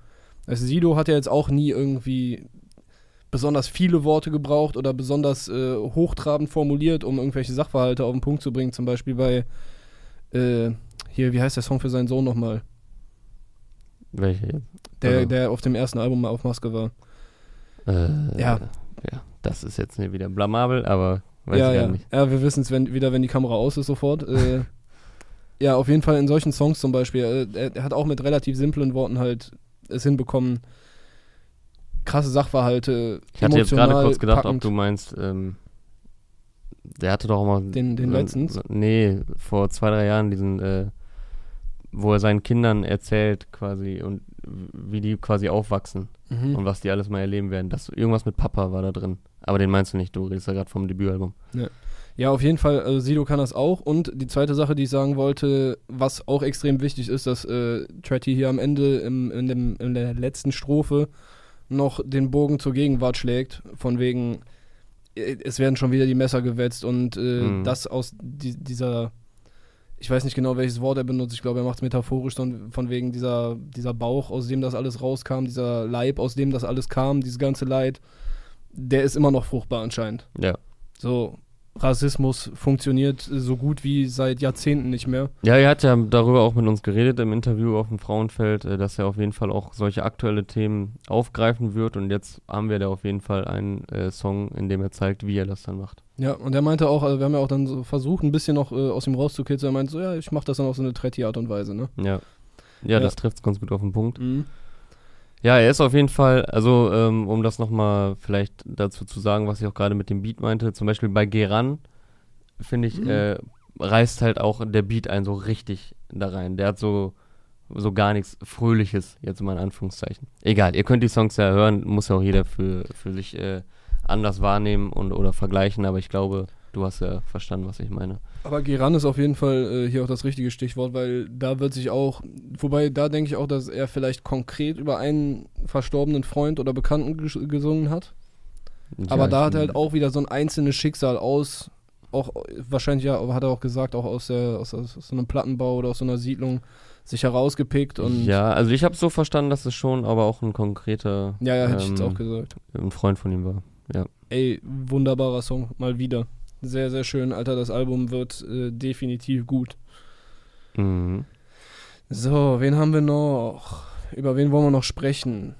Also Sido hat ja jetzt auch nie irgendwie besonders viele Worte gebraucht oder besonders äh, hochtrabend formuliert, um irgendwelche Sachverhalte auf den Punkt zu bringen. Zum Beispiel bei, äh, hier, wie heißt der Song für seinen Sohn nochmal? Welche? Der, Also- der auf dem ersten Album mal auf Maske war. Äh, Ja. Ja, das ist jetzt wieder blamabel, aber weiß ja, ich ja. gar nicht. ja, wir wissen es wenn, wieder, wenn die Kamera aus ist, sofort. Ja, auf jeden Fall in solchen Songs zum Beispiel. Äh, er, er hat auch mit relativ simplen Worten halt es hinbekommen, krasse Sachverhalte. Ich hatte jetzt gerade kurz gedacht, packend. ob du meinst, ähm, der hatte doch auch mal. Den- den letztens? Nee, vor zwei, drei Jahren diesen, äh, wo er seinen Kindern erzählt quasi und wie die quasi aufwachsen Mhm. und was die alles mal erleben werden. Das, irgendwas mit Papa war da drin. Aber den meinst du nicht, du redest ja gerade vom Debütalbum. Ja, auf jeden Fall, also Sido kann das auch. Und die zweite Sache, die ich sagen wollte, was auch extrem wichtig ist, dass äh, Tretty hier am Ende im, in, dem, in der letzten Strophe noch den Bogen zur Gegenwart schlägt, von wegen, äh, es werden schon wieder die Messer gewetzt und äh, Mhm. das aus die, dieser, ich weiß nicht genau, welches Wort er benutzt, ich glaube, er macht es metaphorisch, von, von wegen dieser, dieser Bauch, aus dem das alles rauskam, dieser Leib, aus dem das alles kam, dieses ganze Leid, der ist immer noch fruchtbar anscheinend. Ja. So, Rassismus funktioniert so gut wie seit Jahrzehnten nicht mehr. Ja, er hat ja darüber auch mit uns geredet im Interview auf dem Frauenfeld, äh, dass er auf jeden Fall auch solche aktuelle Themen aufgreifen wird und jetzt haben wir da auf jeden Fall einen äh, Song, in dem er zeigt, wie er das dann macht. Ja, und er meinte auch, also wir haben ja auch dann so versucht, ein bisschen noch äh, aus ihm rauszukitzeln. Er meinte so, ja, ich mache das dann auf so eine Tretti-Art und Weise, ne? Ja. Ja, Ja. das trifft es ganz gut auf den Punkt. Mhm. Ja, er ist auf jeden Fall, also ähm, um das nochmal vielleicht dazu zu sagen, was ich auch gerade mit dem Beat meinte, zum Beispiel bei Geran, finde ich, Mhm. äh, reißt halt auch der Beat einen so richtig da rein. Der hat so, so gar nichts Fröhliches, jetzt mal in Anführungszeichen. Egal, ihr könnt die Songs ja hören, muss ja auch jeder für, für sich äh, anders wahrnehmen und oder vergleichen, aber ich glaube, du hast ja verstanden, was ich meine. Aber Geran ist auf jeden Fall äh, hier auch das richtige Stichwort, weil da wird sich auch, wobei da denke ich auch, dass er vielleicht konkret über einen verstorbenen Freund oder Bekannten ges gesungen hat. Aber Ja, da ich- hat er halt auch wieder so ein einzelnes Schicksal aus, auch wahrscheinlich ja, hat er auch gesagt, auch aus, der, aus, aus so einem Plattenbau oder aus so einer Siedlung sich herausgepickt und Ja, also ich habe so verstanden, dass es schon aber auch ein konkreter ja, ja, hätte ich jetzt ähm, auch gesagt. ein Freund von ihm war. Ey, wunderbarer Song, mal wieder. Sehr, sehr schön, Alter, das Album wird äh, definitiv gut. Mhm. So, wen haben wir noch? Über wen wollen wir noch sprechen?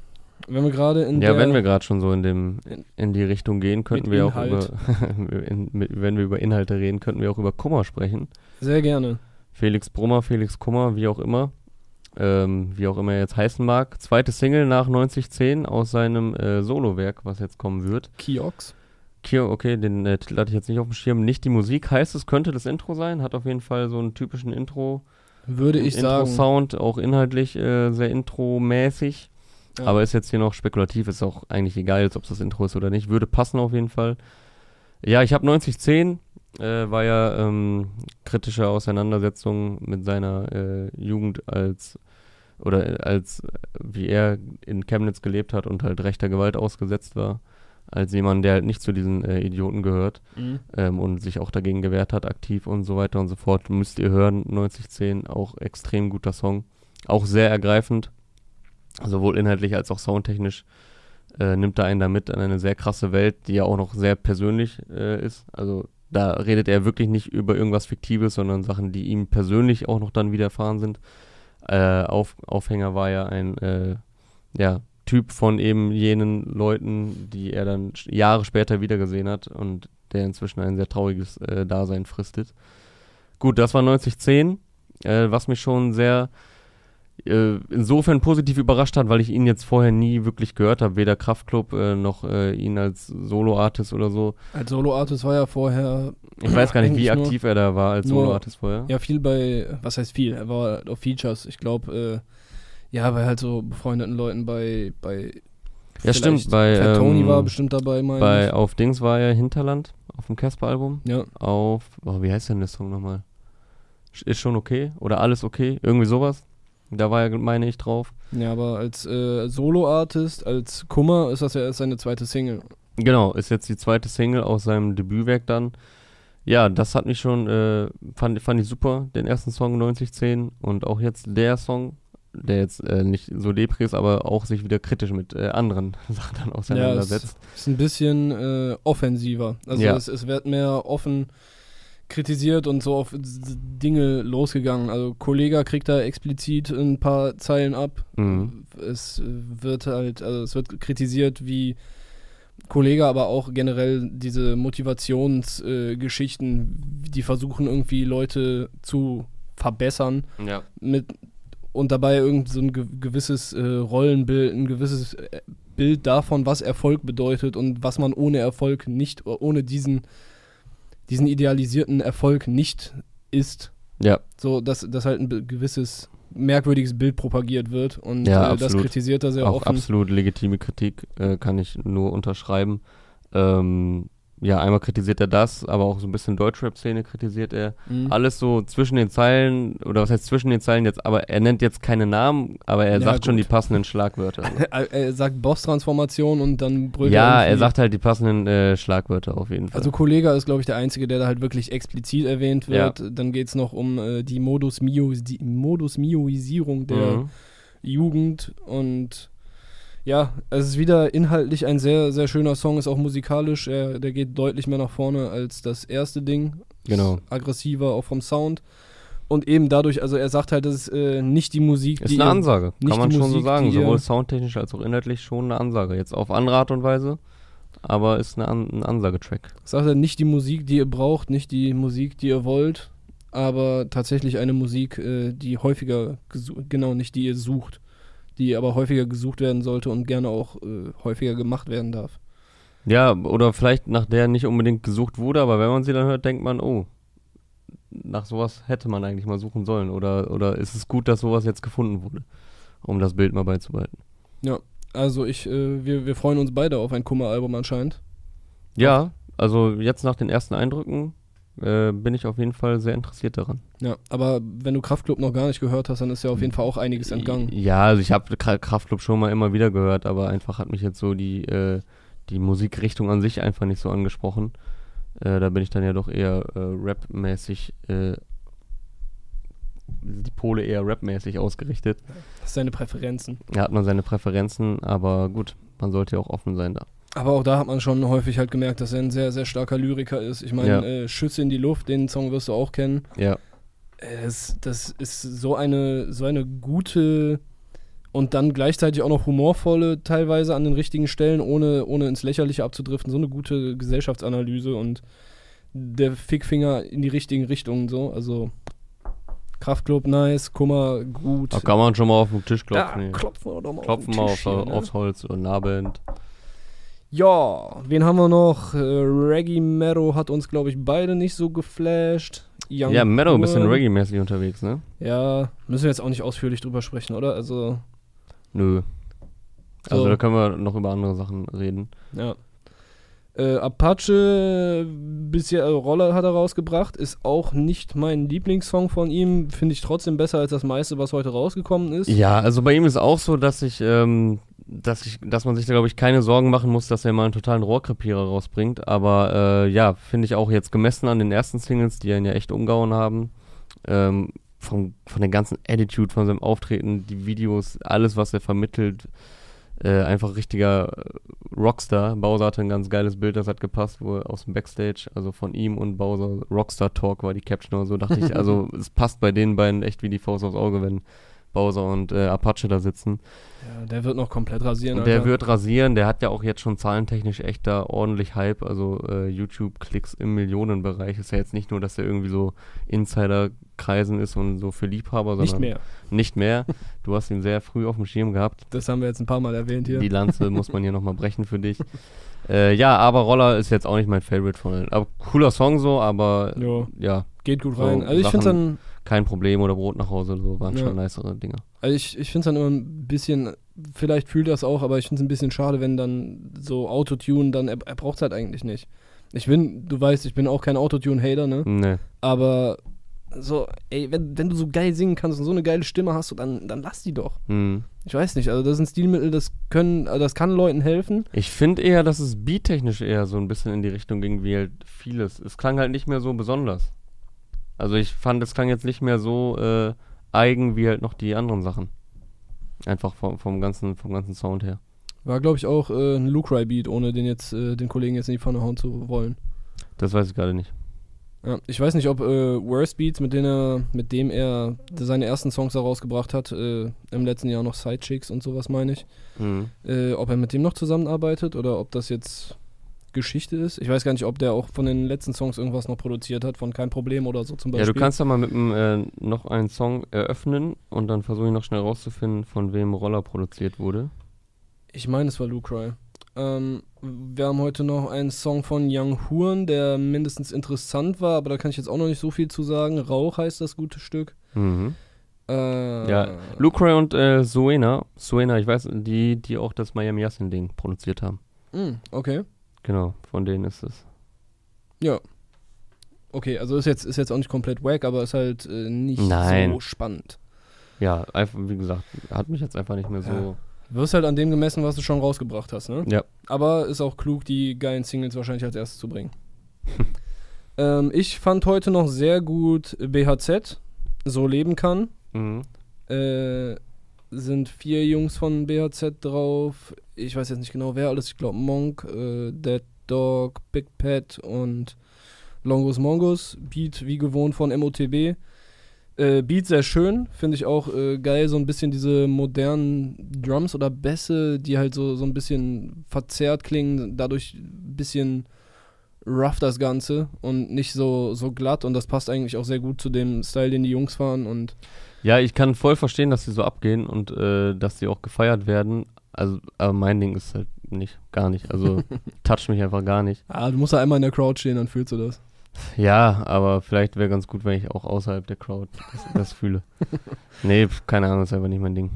Wenn wir gerade in Ja, wenn wir gerade schon so in dem in die Richtung gehen, könnten wir auch Inhalt. über in, mit, wenn wir über Inhalte reden, könnten wir auch über Kummer sprechen. Sehr gerne. Felix Brummer, Felix Kummer, wie auch immer. Ähm, wie auch immer er jetzt heißen mag. Zweite Single nach 9010 aus seinem äh, Solowerk, was jetzt kommen wird. Kiox. Hier, okay, den äh, Titel hatte ich jetzt nicht auf dem Schirm. Nicht die Musik heißt es, könnte das Intro sein. Hat auf jeden Fall so einen typischen Intro, Würde ich sagen. Intro-Sound, auch inhaltlich äh, sehr Intro-mäßig. Ja. Aber ist jetzt hier noch spekulativ, ist auch eigentlich egal, jetzt, ob es das Intro ist oder nicht. Würde passen auf jeden Fall. Ja, ich habe 9010, äh, war ja ähm, kritische Auseinandersetzung mit seiner äh, Jugend als oder äh, als wie er in Chemnitz gelebt hat und halt rechter Gewalt ausgesetzt war, als jemand, der halt nicht zu diesen äh, Idioten gehört Mhm. ähm, und sich auch dagegen gewehrt hat, aktiv und so weiter und so fort. Müsst ihr hören, 9010, auch extrem guter Song. Auch sehr ergreifend, sowohl inhaltlich als auch soundtechnisch. Äh, nimmt er einen da mit an eine sehr krasse Welt, die ja auch noch sehr persönlich äh, ist. Also da redet er wirklich nicht über irgendwas Fiktives, sondern Sachen, die ihm persönlich auch noch dann widerfahren sind. Äh, Auf, Aufhänger war ja ein äh, ja, Typ von eben jenen Leuten, die er dann Jahre später wiedergesehen hat und der inzwischen ein sehr trauriges äh, Dasein fristet. Gut, das war 9010, äh, was mich schon sehr äh, insofern positiv überrascht hat, weil ich ihn jetzt vorher nie wirklich gehört habe, weder Kraftklub äh, noch äh, ihn als Solo-Artist oder so. Als Solo-Artist war er vorher Ich weiß gar nicht, wie aktiv er da war als Solo-Artist vorher. ja viel bei, was heißt viel? Er war auf Features. Ich glaube, äh, ja, bei halt so befreundeten Leuten bei, bei Ja, stimmt, bei, Fat Tony ähm, war bestimmt dabei, meine Bei ich. Auf Dings war er Hinterland, auf dem Casper-Album. Ja, Auf, oh, wie heißt denn der Song nochmal? Ist schon okay? Oder alles okay? Irgendwie sowas. Da war er, meine ich, drauf. ja, aber als äh, Solo-Artist, als Kummer ist das ja erst seine zweite Single. Genau, ist jetzt die zweite Single aus seinem Debütwerk dann. Ja, das hat mich schon, äh, fand, fand ich super, den ersten Song 9010 und auch jetzt der Song, der jetzt äh, nicht so depri ist, aber auch sich wieder kritisch mit äh, anderen Sachen dann Ja, es auseinandersetzt. ist ein bisschen äh, offensiver. Also Ja. es, es wird mehr offen kritisiert und so auf Dinge losgegangen. Also Kollega kriegt da explizit ein paar Zeilen ab. Mhm. Es wird halt, also es wird kritisiert, wie Kollege, aber auch generell diese Motivationsgeschichten, äh, die versuchen irgendwie Leute zu verbessern Ja. mit und dabei irgend so ein ge gewisses äh, Rollenbild, ein gewisses äh, Bild davon, was Erfolg bedeutet und was man ohne Erfolg nicht, ohne diesen, diesen idealisierten Erfolg nicht ist. Ja, So, dass, dass halt ein gewisses merkwürdiges Bild propagiert wird und Ja, äh, das kritisiert er sehr auch offen. absolut legitime Kritik, äh, kann ich nur unterschreiben. Ähm, ja, einmal kritisiert er das, aber auch so ein bisschen Deutschrap-Szene kritisiert er. Mhm. Alles so zwischen den Zeilen, oder was heißt zwischen den Zeilen jetzt, aber er nennt jetzt keine Namen, aber er Ja, sagt schon gut. die passenden Schlagwörter. Er, er sagt Boss-Transformation und dann brüllt ja, er er irgendwie- sagt halt die passenden äh, Schlagwörter auf jeden Fall. Also Kollega ist, glaube ich, der Einzige, der da halt wirklich explizit erwähnt wird. Dann geht es noch um äh, die Modus, Mio, die Modus Mioisierung der Mhm. Jugend und ja, es ist wieder inhaltlich ein sehr, sehr schöner Song, ist auch musikalisch, er, der geht deutlich mehr nach vorne als das erste Ding. Genau. Ist aggressiver, auch vom Sound. Und eben dadurch, also er sagt halt, das ist äh, nicht die Musik, Ist die eine Ansage, kann man schon so Musik, sagen. die ihr- Sowohl soundtechnisch als auch inhaltlich schon eine Ansage. Jetzt auf andere Art und Weise, aber ist eine An ein Ansagetrack. sagt er, nicht die Musik, die ihr braucht, nicht die Musik, die ihr wollt, aber tatsächlich eine Musik, äh, die häufiger, genau, nicht die ihr sucht, die aber häufiger gesucht werden sollte und gerne auch äh, häufiger gemacht werden darf. Ja, oder vielleicht nach der nicht unbedingt gesucht wurde, aber wenn man sie dann hört, denkt man, oh, nach sowas hätte man eigentlich mal suchen sollen. Oder, oder ist es gut, dass sowas jetzt gefunden wurde, um das Bild mal beizubehalten. Also ich, äh, wir, wir freuen uns beide auf ein Kummer-Album anscheinend. Ja, also jetzt nach den ersten Eindrücken äh, bin ich auf jeden Fall sehr interessiert daran. Ja, aber wenn du Kraftklub noch gar nicht gehört hast, dann ist ja auf jeden Fall auch einiges entgangen. Ja, also ich habe Kraftclub schon mal immer wieder gehört, aber einfach hat mich jetzt so die, äh, die Musikrichtung an sich einfach nicht so angesprochen. Äh, da bin ich dann ja doch eher äh, Rap-mäßig, äh, die Pole eher Rap-mäßig ausgerichtet. Das sind seine Präferenzen. Da hat man seine Präferenzen, aber gut, man sollte ja auch offen sein da. Aber auch da hat man schon häufig halt gemerkt, dass er ein sehr, sehr starker Lyriker ist. Ich meine, Ja. äh, Schüsse in die Luft, den Song wirst du auch kennen. Ja, Äh, Das, das ist so eine, so eine gute und dann gleichzeitig auch noch humorvolle, teilweise an den richtigen Stellen, ohne, ohne ins Lächerliche abzudriften. So eine gute Gesellschaftsanalyse und der Fickfinger in die richtigen Richtungen so. Also Kraftclub nice, Kummer gut. da kann man schon mal auf den Tisch Ja, klopfen. hier. klopfen wir doch mal klopfen auf mal den auf, Tisch hier, ne? aufs Holz und Nahband. Ja, wen haben wir noch? Äh, Reggae Mero hat uns, glaube ich, beide nicht so geflasht. Young Ja, Meadow, ein bisschen. Reggae-mäßig unterwegs, ne? Ja, müssen wir jetzt auch nicht ausführlich drüber sprechen, oder? Also, Nö. Also So. da können wir noch über andere Sachen reden. ja. Äh, Apache, bisher also Roller hat er rausgebracht, ist auch nicht mein Lieblingssong von ihm. Finde ich trotzdem besser als das meiste, was heute rausgekommen ist. Ja, also bei ihm ist auch so, dass ich, ähm, dass ich, dass man sich da glaube ich keine Sorgen machen muss, dass er mal einen totalen Rohrkrepierer rausbringt. Aber äh, ja, finde ich auch jetzt gemessen an den ersten Singles, die ihn ja echt umgehauen haben, ähm, von, von der ganzen Attitude, von seinem Auftreten, die Videos, alles, was er vermittelt, äh, einfach richtiger Rockstar. Bowser hatte ein ganz geiles Bild, das hat gepasst, wo er aus dem Backstage, also von ihm und Bowser Rockstar Talk war die Caption oder so, dachte ich, also es passt bei den beiden echt wie die Faust aufs Auge, wenn Bowser und äh, Apache da sitzen. Ja, der wird noch komplett rasieren. Und der Alter. wird rasieren, der hat ja auch jetzt schon zahlentechnisch echt da ordentlich Hype, also äh, YouTube-Klicks im Millionenbereich. Ist ja jetzt nicht nur, dass er irgendwie so Insider-Kreisen ist und so für Liebhaber, sondern Nicht mehr. Nicht mehr. Du hast ihn sehr früh auf dem Schirm gehabt. Das haben wir jetzt ein paar Mal erwähnt hier. Die Lanze muss man hier nochmal brechen für dich. Äh, ja, aber Roller ist jetzt auch nicht mein Favorite von allen. Aber cooler Song so, aber Jo, ja, geht gut So rein. Also ich finde Sachen- dann, kein Problem oder Brot nach Hause oder so, waren Ja. schon nicere Dinger. also ich, ich finde es dann immer ein bisschen, vielleicht fühlt das auch, aber ich finde es ein bisschen schade, wenn dann so Autotune, dann, er, er braucht es halt eigentlich nicht. Ich bin, du weißt, ich bin auch kein Autotune-Hater, ne? Nee. Aber so, ey, wenn, wenn du so geil singen kannst und so eine geile Stimme hast, dann, dann lass die doch. Hm. Ich weiß nicht, also das sind Stilmittel, das können, also das kann Leuten helfen. Ich finde eher, dass es beattechnisch eher so ein bisschen in die Richtung ging, wie halt vieles. Es klang halt nicht mehr so besonders. Also ich fand, es klang jetzt nicht mehr so äh, eigen wie halt noch die anderen Sachen. Einfach vom, vom, ganzen, vom ganzen Sound her. War, glaube ich, auch äh, ein Lucry-Beat, ohne den jetzt, äh, den Kollegen jetzt in die Pfanne hauen zu wollen. Das weiß ich gerade nicht. Ja, ich weiß nicht, ob äh, Worst Beats, mit, denen er, mit dem er seine ersten Songs herausgebracht hat, äh, im letzten Jahr noch Sidechicks und sowas meine ich, Mhm. äh, ob er mit dem noch zusammenarbeitet oder ob das jetzt Geschichte ist. Ich weiß gar nicht, ob der auch von den letzten Songs irgendwas noch produziert hat, von Kein Problem oder so zum Ja, Beispiel. du kannst ja mal mit dem, äh, noch einen Song eröffnen und dann versuche ich noch schnell rauszufinden, von wem Roller produziert wurde. Ich meine, es war Lucry. Ähm, wir haben heute noch einen Song von Young Huren, der mindestens interessant war, aber da kann ich jetzt auch noch nicht so viel zu sagen. Rauch heißt das gute Stück. Mhm. Äh, Ja, Lucre und äh, Suena, Suena, ich weiß, die, die auch das Miami Yassin Ding produziert haben. mm, okay. Genau, von denen ist es. Ja. Okay, also ist jetzt, ist jetzt auch nicht komplett wack, aber ist halt äh, nicht Nein. so spannend. Ja, einfach, wie gesagt, hat mich jetzt einfach nicht mehr so. Ja. Du wirst halt an dem gemessen, was du schon rausgebracht hast, ne? Ja. Aber ist auch klug, die geilen Singles wahrscheinlich als erstes zu bringen. ähm, ich fand heute noch sehr gut BHZ, So leben kann. Mhm. Äh, sind vier Jungs von BHZ drauf. Ich weiß jetzt nicht genau, wer alles. Ich glaube Monk, äh, Dead Dog, Big Pet und Longus Mongus. Beat wie gewohnt von MOTB. Äh, Beat sehr schön, finde ich auch äh, geil, so ein bisschen diese modernen Drums oder Bässe, die halt so, so ein bisschen verzerrt klingen, dadurch ein bisschen rough das Ganze und nicht so, so glatt und das passt eigentlich auch sehr gut zu dem Style, den die Jungs fahren und Ja, ich kann voll verstehen, dass sie so abgehen und äh, dass sie auch gefeiert werden. Also, aber mein Ding ist halt nicht, gar nicht. Also, toucht mich einfach gar nicht. Ah, du musst da einmal in der Crowd stehen, dann fühlst du das. Ja, aber vielleicht wäre ganz gut, wenn ich auch außerhalb der Crowd das, das fühle. Nee, pf, keine Ahnung, ist einfach nicht mein Ding.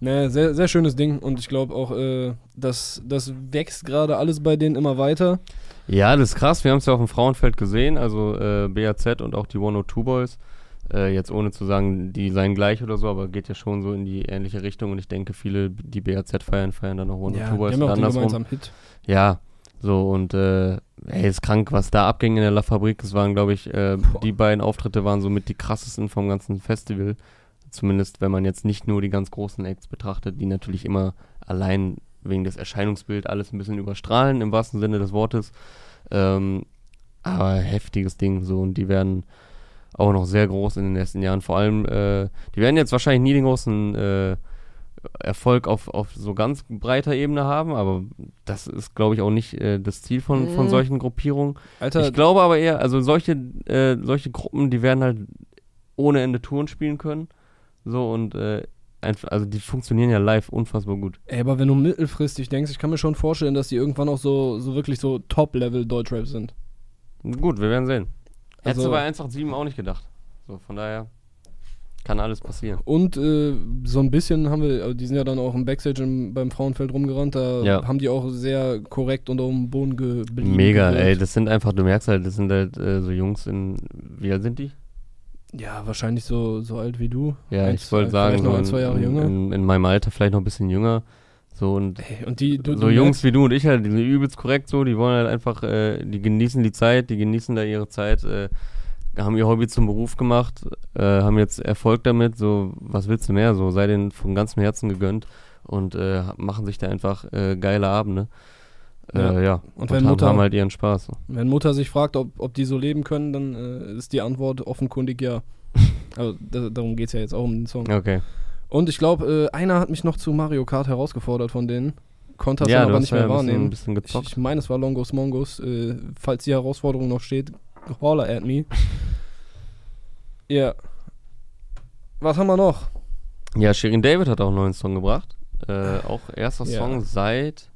Ne, sehr, sehr schönes Ding und ich glaube auch, äh, das, das wächst gerade alles bei denen immer weiter. Ja, das ist krass. Wir haben es ja auf dem Frauenfeld gesehen, also äh, BAZ und auch die 102 Boys. Äh, jetzt ohne zu sagen, die seien gleich oder so, aber geht ja schon so in die ähnliche Richtung und ich denke, viele, die BAZ feiern, feiern dann auch 102 die Boys haben und andersrum. Hit. Ja, so und äh, ey, ist krank, was da abging in der La Fabrik. Das waren, glaube ich, äh, die beiden Auftritte waren somit die krassesten vom ganzen Festival. Zumindest, wenn man jetzt nicht nur die ganz großen Acts betrachtet, die natürlich immer allein wegen des Erscheinungsbild alles ein bisschen überstrahlen, im wahrsten Sinne des Wortes. Ähm, aber heftiges Ding, so und die werden auch noch sehr groß in den nächsten Jahren. Vor allem, äh, die werden jetzt wahrscheinlich nie den großen äh, Erfolg auf, auf so ganz breiter Ebene haben, aber das ist, glaube ich, auch nicht äh, das Ziel von, von Mhm. solchen Gruppierungen. Alter, Ich glaube aber eher, also solche, äh, solche Gruppen, die werden halt ohne Ende Touren spielen können. So und äh, einfach, also die funktionieren ja live unfassbar gut. ey, aber wenn du mittelfristig denkst, ich kann mir schon vorstellen, dass die irgendwann auch so, so wirklich so Top-Level Deutschrap sind. Gut, wir werden sehen. Hättest Also- du bei 187 auch nicht gedacht. So, von daher kann alles passieren. Und äh, so ein bisschen haben wir, also die sind ja dann auch im Backstage im, beim Frauenfeld rumgerannt, da Ja. haben die auch sehr korrekt unter dem Boden geblieben. Mega, gewirkt. ey. Das sind einfach, du merkst halt, das sind halt äh, so Jungs in, wie alt sind die? Ja, wahrscheinlich so, so alt wie du. Ja, Eins, ich wollte sagen, vielleicht noch ein, zwei Jahre in, jünger. In, in meinem Alter vielleicht noch ein bisschen jünger. So und Ey, und die, du, so du Jungs wie du und ich halt, die sind übelst korrekt so, die wollen halt einfach, äh, die genießen die Zeit, die genießen da ihre Zeit, äh, haben ihr Hobby zum Beruf gemacht, äh, haben jetzt Erfolg damit, so, was willst du mehr, so, sei denen von ganzem Herzen gegönnt und äh, machen sich da einfach äh, geile Abende. Äh, Ja. ja. Und wenn haben, Mutter- haben halt ihren Spaß. So. Wenn Mutter sich fragt, ob, ob die so leben können, dann ist die Antwort offenkundig ja. Also da, darum geht es ja jetzt auch um den Song. Okay. Und ich glaube, äh, einer hat mich noch zu Mario Kart herausgefordert von denen. Konnte das ja, aber nicht mehr bisschen, ein wahrnehmen. bisschen Ich, gezockt. ich meine, es war Longos Mongos. Äh, falls die Herausforderung noch steht, holler at me. Ja. Was haben wir noch? Ja, Shirin David hat auch einen neuen Song gebracht. Äh, auch erster Ja. Song seit.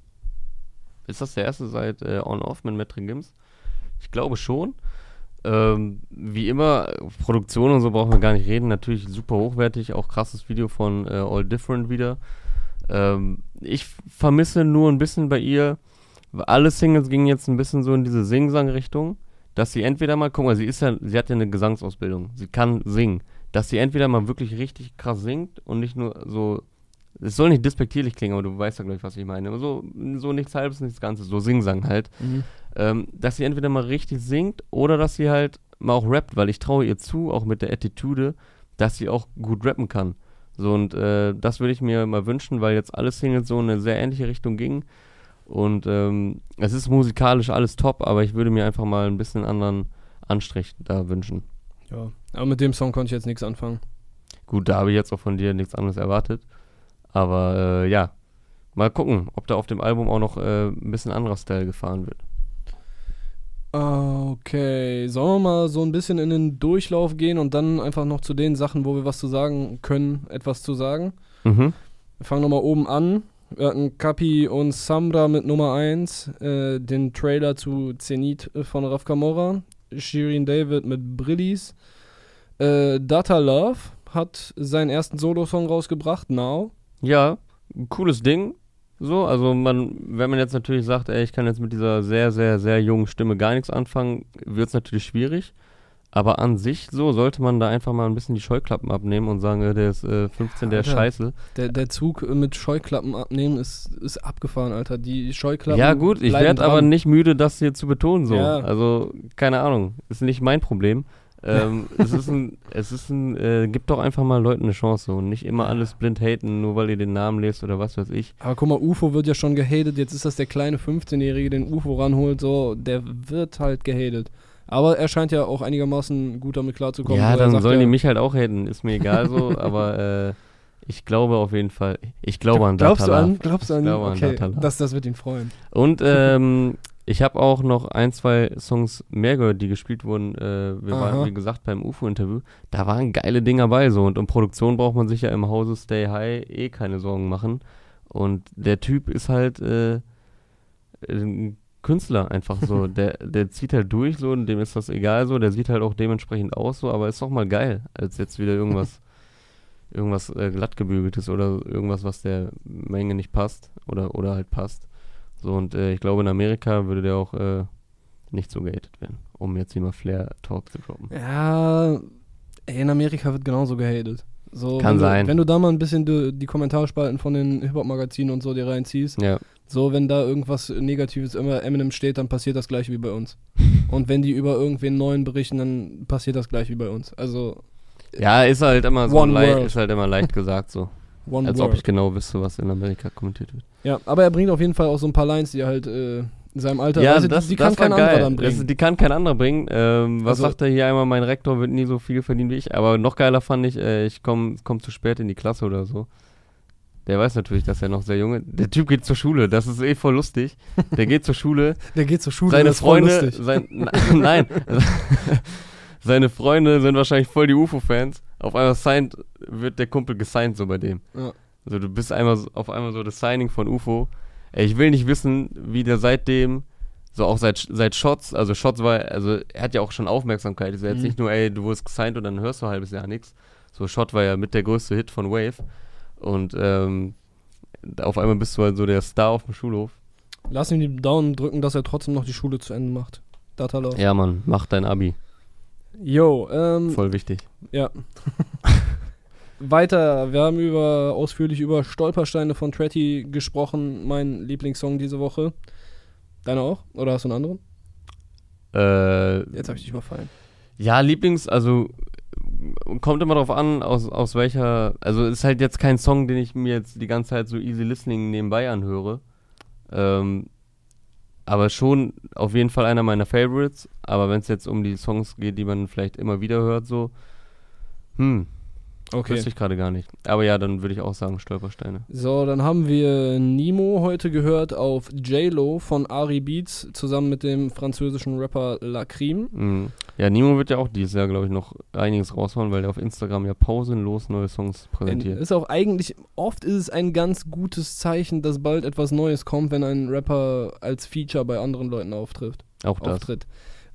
Ist das der erste seit äh, On Off mit Metric Gims? Ich glaube schon. Ähm, wie immer, Produktion und so brauchen wir gar nicht reden. Natürlich super hochwertig, auch krasses Video von äh, All Different wieder. Ähm, ich vermisse nur ein bisschen bei ihr, alle Singles gingen jetzt ein bisschen so in diese Sing-Sang-Richtung, dass sie entweder mal, guck mal, sie ist ja, sie hat ja eine Gesangsausbildung, sie kann singen, dass sie entweder mal wirklich richtig krass singt und nicht nur so, es soll nicht despektierlich klingen, aber du weißt ja, glaube ich, was ich meine, so, so nichts halbes, nichts Ganzes, so Sing-Sang halt, ähm, dass sie entweder mal richtig singt oder dass sie halt mal auch rappt, weil ich traue ihr zu, auch mit der Attitude, dass sie auch gut rappen kann. So und äh, das würde ich mir mal wünschen, weil jetzt alle Singles so in eine sehr ähnliche Richtung gingen. Und ähm, es ist musikalisch alles top, aber ich würde mir einfach mal ein bisschen anderen Anstrich da wünschen. Ja. Aber mit dem Song konnte ich jetzt nichts anfangen. Gut, da habe ich jetzt auch von dir nichts anderes erwartet. Aber äh, ja, mal gucken, ob da auf dem Album auch noch äh, ein bisschen anderer Style gefahren wird. Okay, sollen wir mal so ein bisschen in den Durchlauf gehen und dann einfach noch zu den Sachen, wo wir was zu sagen können, etwas zu sagen? Mhm. Wir fangen nochmal oben an. Wir hatten Kapi und Samra mit Nummer 1, äh, den Trailer zu Zenit äh, von Raf Kamora, Shirin David mit Brillis. Äh, Data Love hat seinen ersten Solo-Song rausgebracht, Now. Ja, cooles Ding. So, also man, wenn man jetzt natürlich sagt, ey, ich kann jetzt mit dieser sehr, sehr, sehr jungen Stimme gar nichts anfangen, wird es natürlich schwierig. Aber an sich so sollte man da einfach mal ein bisschen die Scheuklappen abnehmen und sagen, äh, der ist äh, 15, der ist scheiße. Der, der Zug mit Scheuklappen abnehmen ist, ist abgefahren, Alter. Die Scheuklappen. Ja gut, ich werde aber nicht müde, das hier zu betonen so. Ja. Also, keine Ahnung, ist nicht mein Problem. Ähm, es ist ein, es ist ein, äh, gibt doch einfach mal Leuten eine Chance so und nicht immer alles blind haten, nur weil ihr den Namen lest oder was weiß ich. Aber guck mal, UFO wird ja schon gehatet. Jetzt ist das der kleine 15-Jährige, den UFO ranholt. So, der wird halt gehatet. Aber er scheint ja auch einigermaßen gut damit klarzukommen. ja, dann sollen ja, die mich halt auch haten, ist mir egal so, aber äh, ich glaube auf jeden Fall, ich glaube an Glaubst du an? Glaubst du Ich an? glaube an okay, Love. das, das wird ihn freuen. Und ähm, ich habe auch noch ein, zwei Songs mehr gehört, die gespielt wurden. Äh, wir Aha. waren, wie gesagt, beim UFO-Interview. Da waren geile Dinge bei so. Und um Produktion braucht man sich ja im Hause Stay High eh keine Sorgen machen. Und der Typ ist halt äh, ein Künstler einfach so. der, der zieht halt durch so und dem ist das egal so. Der sieht halt auch dementsprechend aus so. Aber ist doch mal geil, als jetzt wieder irgendwas, irgendwas äh, glattgebügeltes oder irgendwas, was der Menge nicht passt oder, oder halt passt. So, und äh, ich glaube, in Amerika würde der auch äh, nicht so gehatet werden, um jetzt hier mal Flair-Talk zu droppen. Ja, ey, in Amerika wird genauso gehatet. So, Kann wenn sein. Du, wenn du da mal ein bisschen die, die Kommentarspalten von den Hip-Hop-Magazinen und so dir reinziehst, Ja, so, wenn da irgendwas Negatives immer Eminem steht, dann passiert das gleiche wie bei uns. Und wenn die über irgendwen Neuen berichten, dann passiert das gleich wie bei uns. Also, ja ist halt immer so leicht, ist halt immer leicht gesagt so. one als word. ob ich genau wüsste, was in Amerika kommentiert wird. Ja, aber er bringt auf jeden Fall auch so ein paar Lines, die halt äh, in seinem Alter, ja, du, das, die, die das kann kein anderer dann bringen. Das, die kann kein anderer bringen. Ähm, was Also- sagt er hier einmal? Mein Rektor wird nie so viel verdienen wie ich. Aber noch geiler fand ich, äh, ich komme komm zu spät in die Klasse oder so. Der weiß natürlich, dass er noch sehr junge. Der Typ geht zur Schule. Das ist eh voll lustig. Der geht zur Schule. Der geht zur Schule, seine das ist voll Freunde, lustig. sein, nein, seine Freunde sind wahrscheinlich voll die UFO-Fans. Auf einmal signed, wird der Kumpel gesigned so bei dem. Ja. Also du bist einmal so- auf einmal so das Signing von UFO. Ey, ich will nicht wissen, wie der seitdem So auch seit, seit Shots, also Shots war, also er hat ja auch schon Aufmerksamkeit. Ist ja jetzt Mhm. nicht nur, ey, du wurdest gesigned und dann hörst du ein halbes Jahr nichts. So, Shot war ja mit der größte Hit von Wave. Und ähm, auf einmal bist du halt so der Star auf dem Schulhof. Lass ihm die Daumen drücken, dass er trotzdem noch die Schule zu Ende macht. Datalov. Ja, Mann, mach dein Abi. Yo, ähm, Voll wichtig. Ja. Weiter, wir haben über, ausführlich über Stolpersteine von Tretty gesprochen, mein Lieblingssong diese Woche. Deiner auch? Oder hast du einen anderen? Äh, Jetzt habe ich dich überfallen. Ja, Lieblings, also kommt immer drauf an, aus, aus welcher, also ist halt jetzt kein Song, den ich mir jetzt die ganze Zeit so easy listening nebenbei anhöre. Ähm, aber schon auf jeden Fall einer meiner Favorites. Aber wenn es jetzt um die Songs geht, die man vielleicht immer wieder hört, so, hm, Okay. wüsste ich gerade gar nicht. Aber ja, dann würde ich auch sagen Stolpersteine. So, dann haben wir Nemo heute gehört auf J-Lo von Ari Beats zusammen mit dem französischen Rapper Lacrim. Mhm. Ja, Nimo wird ja auch dieses Jahr, glaube ich, noch einiges raushauen, weil er auf Instagram ja pausenlos neue Songs präsentiert. Ist auch eigentlich, oft ist es ein ganz gutes Zeichen, dass bald etwas Neues kommt, wenn ein Rapper als Feature bei anderen Leuten auftritt. auch das. auftritt.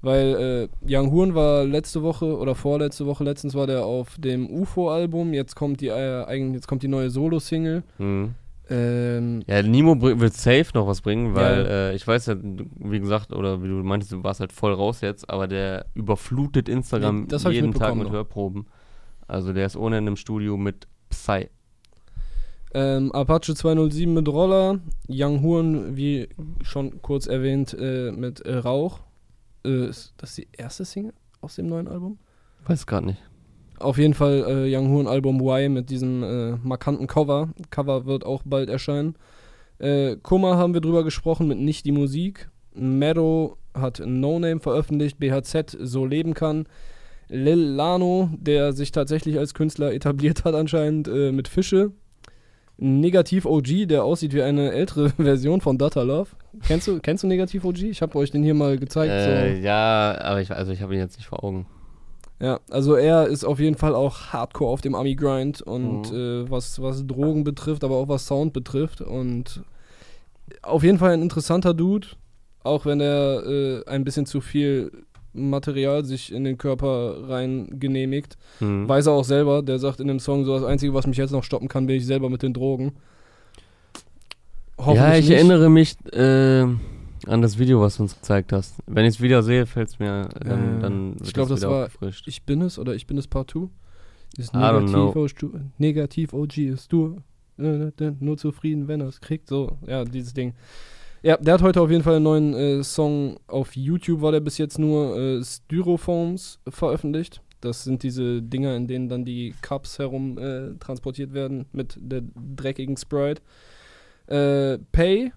Weil äh, Young Horn war letzte Woche oder vorletzte Woche, letztens war der auf dem UFO-Album, jetzt kommt die äh, jetzt kommt die neue Solo-Single. Mhm. Ähm, Ja, Nimo wird safe noch was bringen, weil Ja. äh, ich weiß ja, wie gesagt, oder wie du meintest, du warst halt voll raus jetzt, aber der überflutet Instagram ich jeden Tag mit noch. Hörproben. Also der ist ohne Ende im Studio mit Psy. ähm, Apache 207 mit Roller, Young Horn, wie schon kurz erwähnt, äh, mit äh, Rauch. Äh, ist das die erste Single aus dem neuen Album? Weiß gerade nicht. Auf jeden Fall äh, Young Horn Album Y mit diesem äh, markanten Cover. Cover wird auch bald erscheinen. Äh, Kummer haben wir drüber gesprochen mit Nicht die Musik. Meadow hat No Name veröffentlicht. BHZ So leben kann. Lil Lano, der sich tatsächlich als Künstler etabliert hat anscheinend äh, mit Fische. Negativ OG, der aussieht wie eine ältere Version von Data Love. Kennst du, kennst du Negativ OG? Ich habe euch den hier mal gezeigt. so. Äh, ja, aber ich, also ich habe ihn jetzt nicht vor Augen. Ja, also er ist auf jeden Fall auch hardcore auf dem Ami-Grind und Mhm. äh, was, was Drogen betrifft, aber auch was Sound betrifft und auf jeden Fall ein interessanter Dude, auch wenn er äh, ein bisschen zu viel Material sich in den Körper rein genehmigt. Hm. Weiß er auch selber, der sagt in dem Song so, das Einzige, was mich jetzt noch stoppen kann, bin ich selber mit den Drogen. Ja, ich nicht. erinnere mich äh, an das Video, was du uns gezeigt hast. Wenn ich es wieder sehe, fällt es mir, dann, Äh, dann wird ich glaub, das wieder war- aufgefrischt. Ich bin es oder ich bin es Part 2? Ist negativ. OG, negativ OG ist du äh, äh, nur zufrieden, wenn er es kriegt. So, ja, dieses Ding. Ja, der hat heute auf jeden Fall einen neuen äh, Song auf YouTube, war der bis jetzt nur äh, Styrofoams veröffentlicht. Das sind diese Dinger, in denen dann die Cups herum äh, transportiert werden mit der dreckigen Sprite. Äh, Pay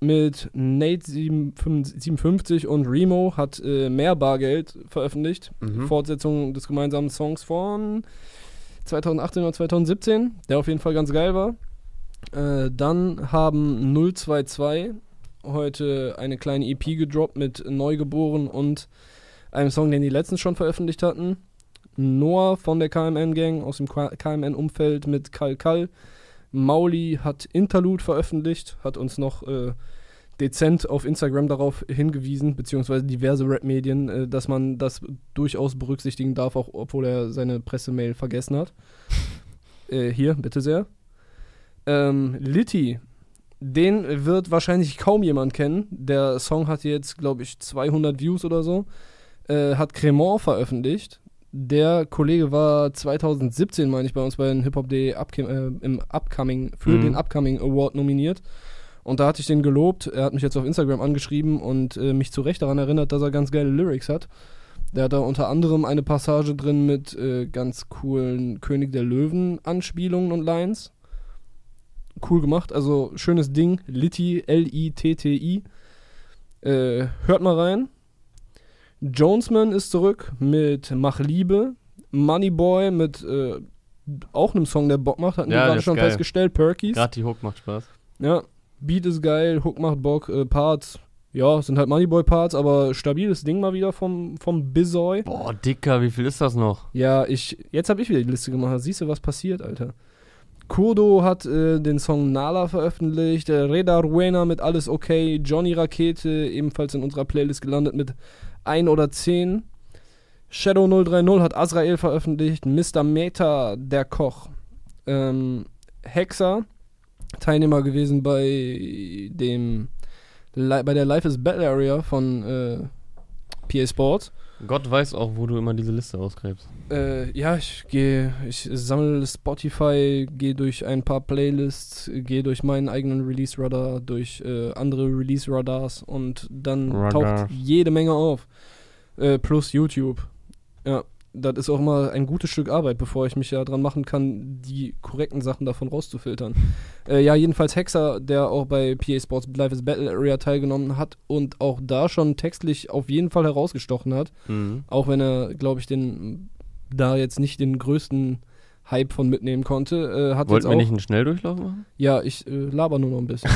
mit Nate 57 und Remo hat äh, mehr Bargeld veröffentlicht. Mhm. Fortsetzung des gemeinsamen Songs von 2018 oder 2017, der auf jeden Fall ganz geil war. Äh, dann haben 022 heute eine kleine EP gedroppt mit Neugeboren und einem Song, den die letztens schon veröffentlicht hatten. Noah von der KMN Gang aus dem KMN-Umfeld mit Kal Kal. Mauli hat Interlude veröffentlicht, hat uns noch äh, dezent auf Instagram darauf hingewiesen, beziehungsweise diverse Rap-Medien, äh, dass man das durchaus berücksichtigen darf, auch obwohl er seine Pressemail vergessen hat. äh, hier, bitte sehr. Ähm, Litty, den wird wahrscheinlich kaum jemand kennen. Der Song hat jetzt, glaube ich, 200 Views oder so. Äh, hat Cremant veröffentlicht. Der Kollege war 2017, meine ich, bei uns bei den Hip Hop Day upcom äh, im Upcoming, für Mhm. den Upcoming Award nominiert. Und da hatte ich den gelobt. Er hat mich jetzt auf Instagram angeschrieben und äh, mich zu Recht daran erinnert, dass er ganz geile Lyrics hat. Der hat da unter anderem eine Passage drin mit äh, ganz coolen König der Löwen-Anspielungen und Lines. Cool gemacht, also schönes Ding. Litty, L-I-T-T-I. Äh, hört mal rein. Jonesman ist zurück mit Mach Liebe. Moneyboy mit äh, auch einem Song, der Bock macht, hatten Ja, wir gerade schon geil. festgestellt. Perkies. Gerade die Hook macht Spaß. Ja, Beat ist geil, Hook macht Bock, äh, Parts, ja, sind halt Moneyboy-Parts, aber stabiles Ding mal wieder vom, vom Bizoy. Boah, Dicker, wie viel ist das noch? Ja, ich, jetzt habe ich wieder die Liste gemacht, siehst du, was passiert, Alter. Kurdo hat äh, den Song Nala veröffentlicht. Äh, Reda Ruena mit Alles Okay. Johnny Rakete ebenfalls in unserer Playlist gelandet mit 1 oder 10. Shadow 030 hat Azrael veröffentlicht. Mr. Meta, der Koch. Ähm, Hexer, Teilnehmer gewesen bei dem bei der Life is Battle Area von äh, PA Sports. Gott weiß auch, wo du immer diese Liste ausgräbst. Äh, ja, ich gehe, ich sammle Spotify, gehe durch ein paar Playlists, gehe durch meinen eigenen Release-Radar, durch äh, andere Release-Radars und dann Radars. taucht jede Menge auf. Äh, plus YouTube. Ja, das ist auch immer ein gutes Stück Arbeit, bevor ich mich ja dran machen kann, die korrekten Sachen davon rauszufiltern. Äh, ja, jedenfalls Hexer, der auch bei PA Sports Live is Battle Area teilgenommen hat und auch da schon textlich auf jeden Fall herausgestochen hat. Mhm. Auch wenn er, glaube ich, den da jetzt nicht den größten Hype von mitnehmen konnte. Äh, hat Wollten wir nicht einen Schnelldurchlauf machen? Ja, ich äh, laber nur noch ein bisschen.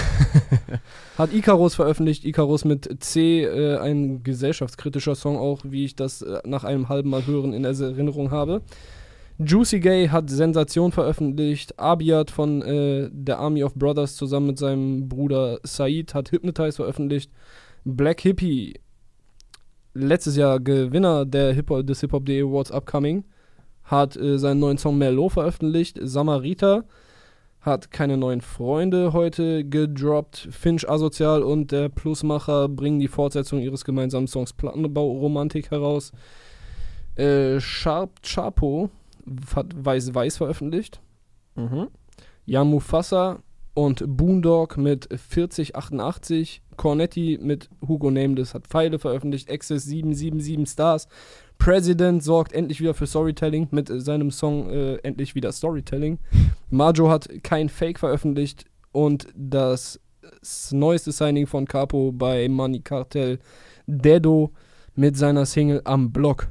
hat Icarus veröffentlicht. Icarus mit C, äh, ein gesellschaftskritischer Song auch, wie ich das äh, nach einem halben Mal hören in Erinnerung habe. Juicy Gay hat Sensation veröffentlicht. Abiat von äh, der Army of Brothers zusammen mit seinem Bruder Said hat Hypnotize veröffentlicht. Black Hippie, letztes Jahr Gewinner der Hip -Hop, des Hip-Hop.de Awards Upcoming, hat äh, seinen neuen Song Merlot veröffentlicht. Samarita hat keine neuen Freunde heute gedroppt. Finch Asozial und der Plusmacher bringen die Fortsetzung ihres gemeinsamen Songs Plattenbau Romantik heraus. Äh, Sharp Chapo hat Weiß Weiß veröffentlicht. Mhm. Jan Mufasa und Boondog mit 4088. Cornetti mit Hugo Nameless hat Pfeile veröffentlicht. Access 777 Stars. President sorgt endlich wieder für Storytelling mit seinem Song äh, Endlich wieder Storytelling. Majo hat kein Fake veröffentlicht und das neueste Signing von Capo bei Money Cartel Dedo mit seiner Single Am Block.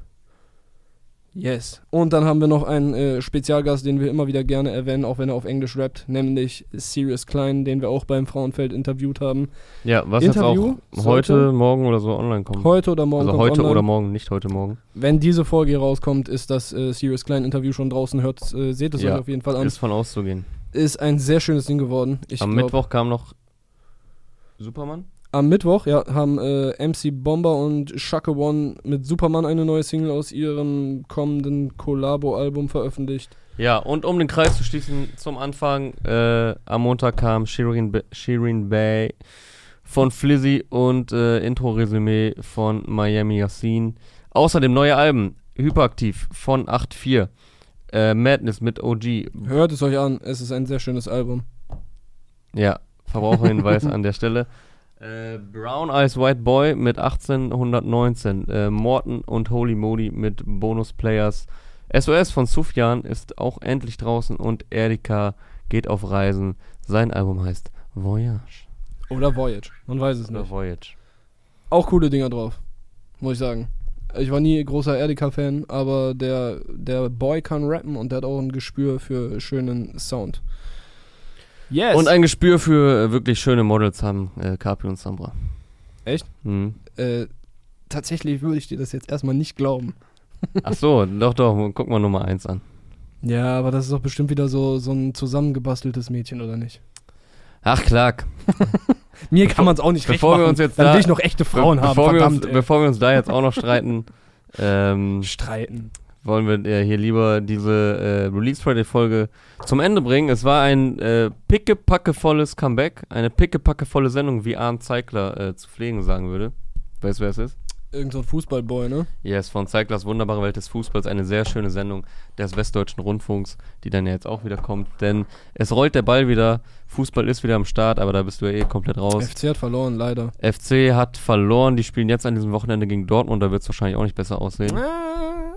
Yes. Und dann haben wir noch einen äh, Spezialgast, den wir immer wieder gerne erwähnen, auch wenn er auf Englisch rappt, nämlich Sirius Klein, den wir auch beim Frauenfeld interviewt haben. Ja, was Interview jetzt auch heute, sollte- morgen oder so online kommt. Heute oder morgen also kommt heute online. oder morgen, nicht heute morgen. Wenn diese Folge hier rauskommt, ist das äh, Sirius Klein Interview schon draußen. Hört, äh, seht es Ja, euch auf jeden Fall an. Ist von auszugehen. Ist ein sehr schönes Ding geworden. Ich Am glaub- Mittwoch kam noch Superman. Am Mittwoch, ja, haben äh, MC Bomber und Shaka One mit Superman eine neue Single aus ihrem kommenden Collabo-Album veröffentlicht. Ja, und um den Kreis zu schließen, zum Anfang, äh, am Montag kam Shirin, Ba- Shirin Bay von Flizzy und äh, Intro-Resümee von Miami Yassin. Außerdem neue Alben, Hyperaktiv von 8.4, äh, Madness mit OG. Hört es euch an, es ist ein sehr schönes Album. Ja, Verbraucherhinweis an der Stelle. Äh, Brown Eyes White Boy mit 1819. Äh, Morton und Holy Modi mit Bonus Players. SOS von Sufjan ist auch endlich draußen und Erika geht auf Reisen. Sein Album heißt Voyage. Oder Voyage, man weiß es Oder nicht. Voyage. Auch coole Dinger drauf, muss ich sagen. Ich war nie großer Erdika-Fan, aber der, der Boy kann rappen und der hat auch ein Gespür für schönen Sound. Yes! Und ein Gespür für äh, wirklich schöne Models haben äh, Capri und Sambra. Echt? Mhm. äh, tatsächlich würde ich dir das jetzt erstmal nicht glauben. Ach so, doch, doch. Guck mal Nummer 1 an. Ja, aber das ist doch bestimmt wieder so, so ein zusammengebasteltes Mädchen, oder nicht? Ach, Clark. Mir kann man es auch nicht recht bevor wir machen. uns jetzt Dann da- will ich noch echte Frauen Be haben, bevor, wir uns, verdammt. ey. bevor wir uns da jetzt auch noch streiten, ähm, Streiten. Wollen wir äh, hier lieber diese äh, Release Friday Folge zum Ende bringen. Es war ein äh, pickepackevolles Comeback, eine pickepackevolle Sendung, wie Arndt Zeigler äh, zu pflegen sagen würde. Weißt du, wer es ist? Irgend so ein Fußballboy, ne? Yes, von Zeiglers Wunderbare Welt des Fußballs. Eine sehr schöne Sendung des Westdeutschen Rundfunks, die dann ja jetzt auch wieder kommt. Denn es rollt der Ball wieder. Fußball ist wieder am Start, aber da bist du ja eh komplett raus. FC hat verloren, leider. FC hat verloren. Die spielen jetzt an diesem Wochenende gegen Dortmund. Da wird es wahrscheinlich auch nicht besser aussehen. Ah.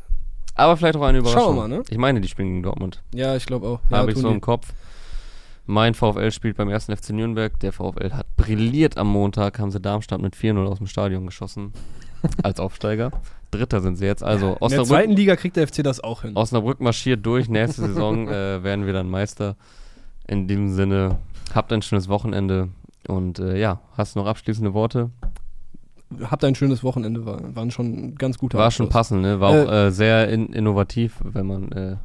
Aber vielleicht auch eine Überraschung. Schauen wir mal, ne? Ich meine, die spielen gegen Dortmund. Ja, ich glaube auch. Ja, Habe ich so die. im Kopf. Mein VfL spielt beim ersten FC Nürnberg. Der VfL hat brilliert am Montag. Haben sie Darmstadt mit 4-0 aus dem Stadion geschossen. als Aufsteiger. Dritter sind sie jetzt. Also In der Osnabrück, zweiten Liga kriegt der FC das auch hin. Osnabrück marschiert durch. Nächste Saison äh, werden wir dann Meister. In diesem Sinne, habt ein schönes Wochenende. Und äh, ja, hast du noch abschließende Worte? Habt ein schönes Wochenende, war, waren schon ein ganz guter War schon Abschluss. passend, ne? War Äh, auch äh, sehr in innovativ, wenn man äh,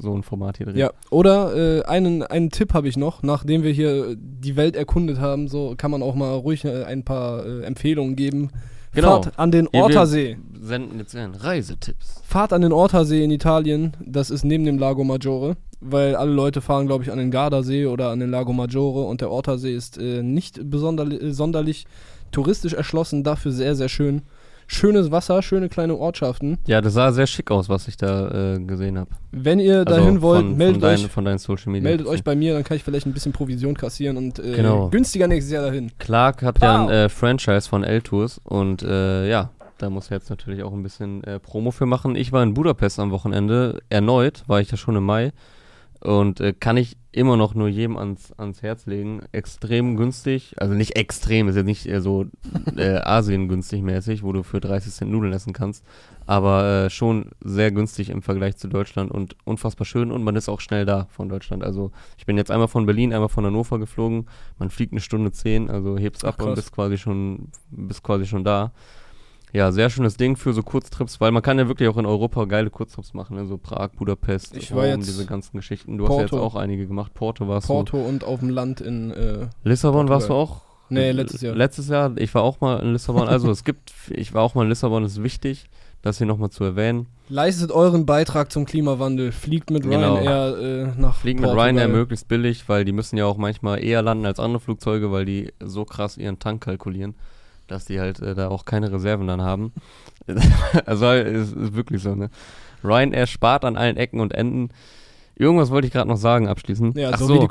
so ein Format hier dreht. Ja, oder äh, einen, einen Tipp habe ich noch, nachdem wir hier die Welt erkundet haben, so kann man auch mal ruhig äh, ein paar äh, Empfehlungen geben. Genau. Fahrt an den Hier, wir Ortersee. Senden jetzt ein Reisetipps. Fahrt an den Ortersee in Italien, das ist neben dem Lago Maggiore, weil alle Leute fahren, glaube ich, an den Gardasee oder an den Lago Maggiore und der Ortersee ist nicht besonderli äh, sonderlich touristisch erschlossen, dafür sehr, sehr schön. Schönes Wasser, schöne kleine Ortschaften. Ja, das sah sehr schick aus, was ich da äh, gesehen habe. Wenn ihr Also dahin wollt, von, meldet, von, euch, deinen, von deinen Social Media. meldet euch bei mir, dann kann ich vielleicht ein bisschen Provision kassieren und äh, Genau. günstiger nächstes Jahr dahin. Clark hat ja ein äh, Franchise von L-Tours und äh, ja, da muss er jetzt natürlich auch ein bisschen äh, Promo für machen. Ich war in Budapest am Wochenende, erneut, war ich ja schon im Mai und äh, kann ich immer noch nur jedem ans, ans Herz legen. Extrem günstig, also nicht extrem, ist jetzt nicht äh, so äh, Asien günstig mäßig, wo du für 30 Cent Nudeln essen kannst, aber äh, schon sehr günstig im Vergleich zu Deutschland und unfassbar schön und man ist auch schnell da von Deutschland. Also ich bin jetzt einmal von Berlin, einmal von Hannover geflogen, man fliegt eine Stunde zehn, also hebst ab Ach, und krass. bist quasi schon, bist quasi schon da. Ja, sehr schönes Ding für so Kurztrips, weil man kann ja wirklich auch in Europa geile Kurztrips machen, ne? so Prag, Budapest, Ich war Rom, jetzt diese ganzen Geschichten. Du hast ja jetzt Porto. auch einige gemacht. Porto warst Porto und auf dem Land in äh, du. Lissabon warst du Portugal. auch? Nee, letztes Jahr. Letztes Jahr, ich war auch mal in Lissabon. Also es gibt, ich war auch mal in Lissabon, ist wichtig, das hier nochmal zu erwähnen. Leistet euren Beitrag zum Klimawandel. Fliegt mit Genau. Ryanair äh, nach Fliegen mit Portugal. Ryanair möglichst billig, weil die müssen ja auch manchmal eher landen als andere Flugzeuge, weil die so krass ihren Tank kalkulieren, dass die halt äh, da auch keine Reserven dann haben. also es ist wirklich so, ne? Ryanair spart an allen Ecken und Enden. Irgendwas wollte ich gerade noch sagen abschließend. Ja, Ach so, so, wie die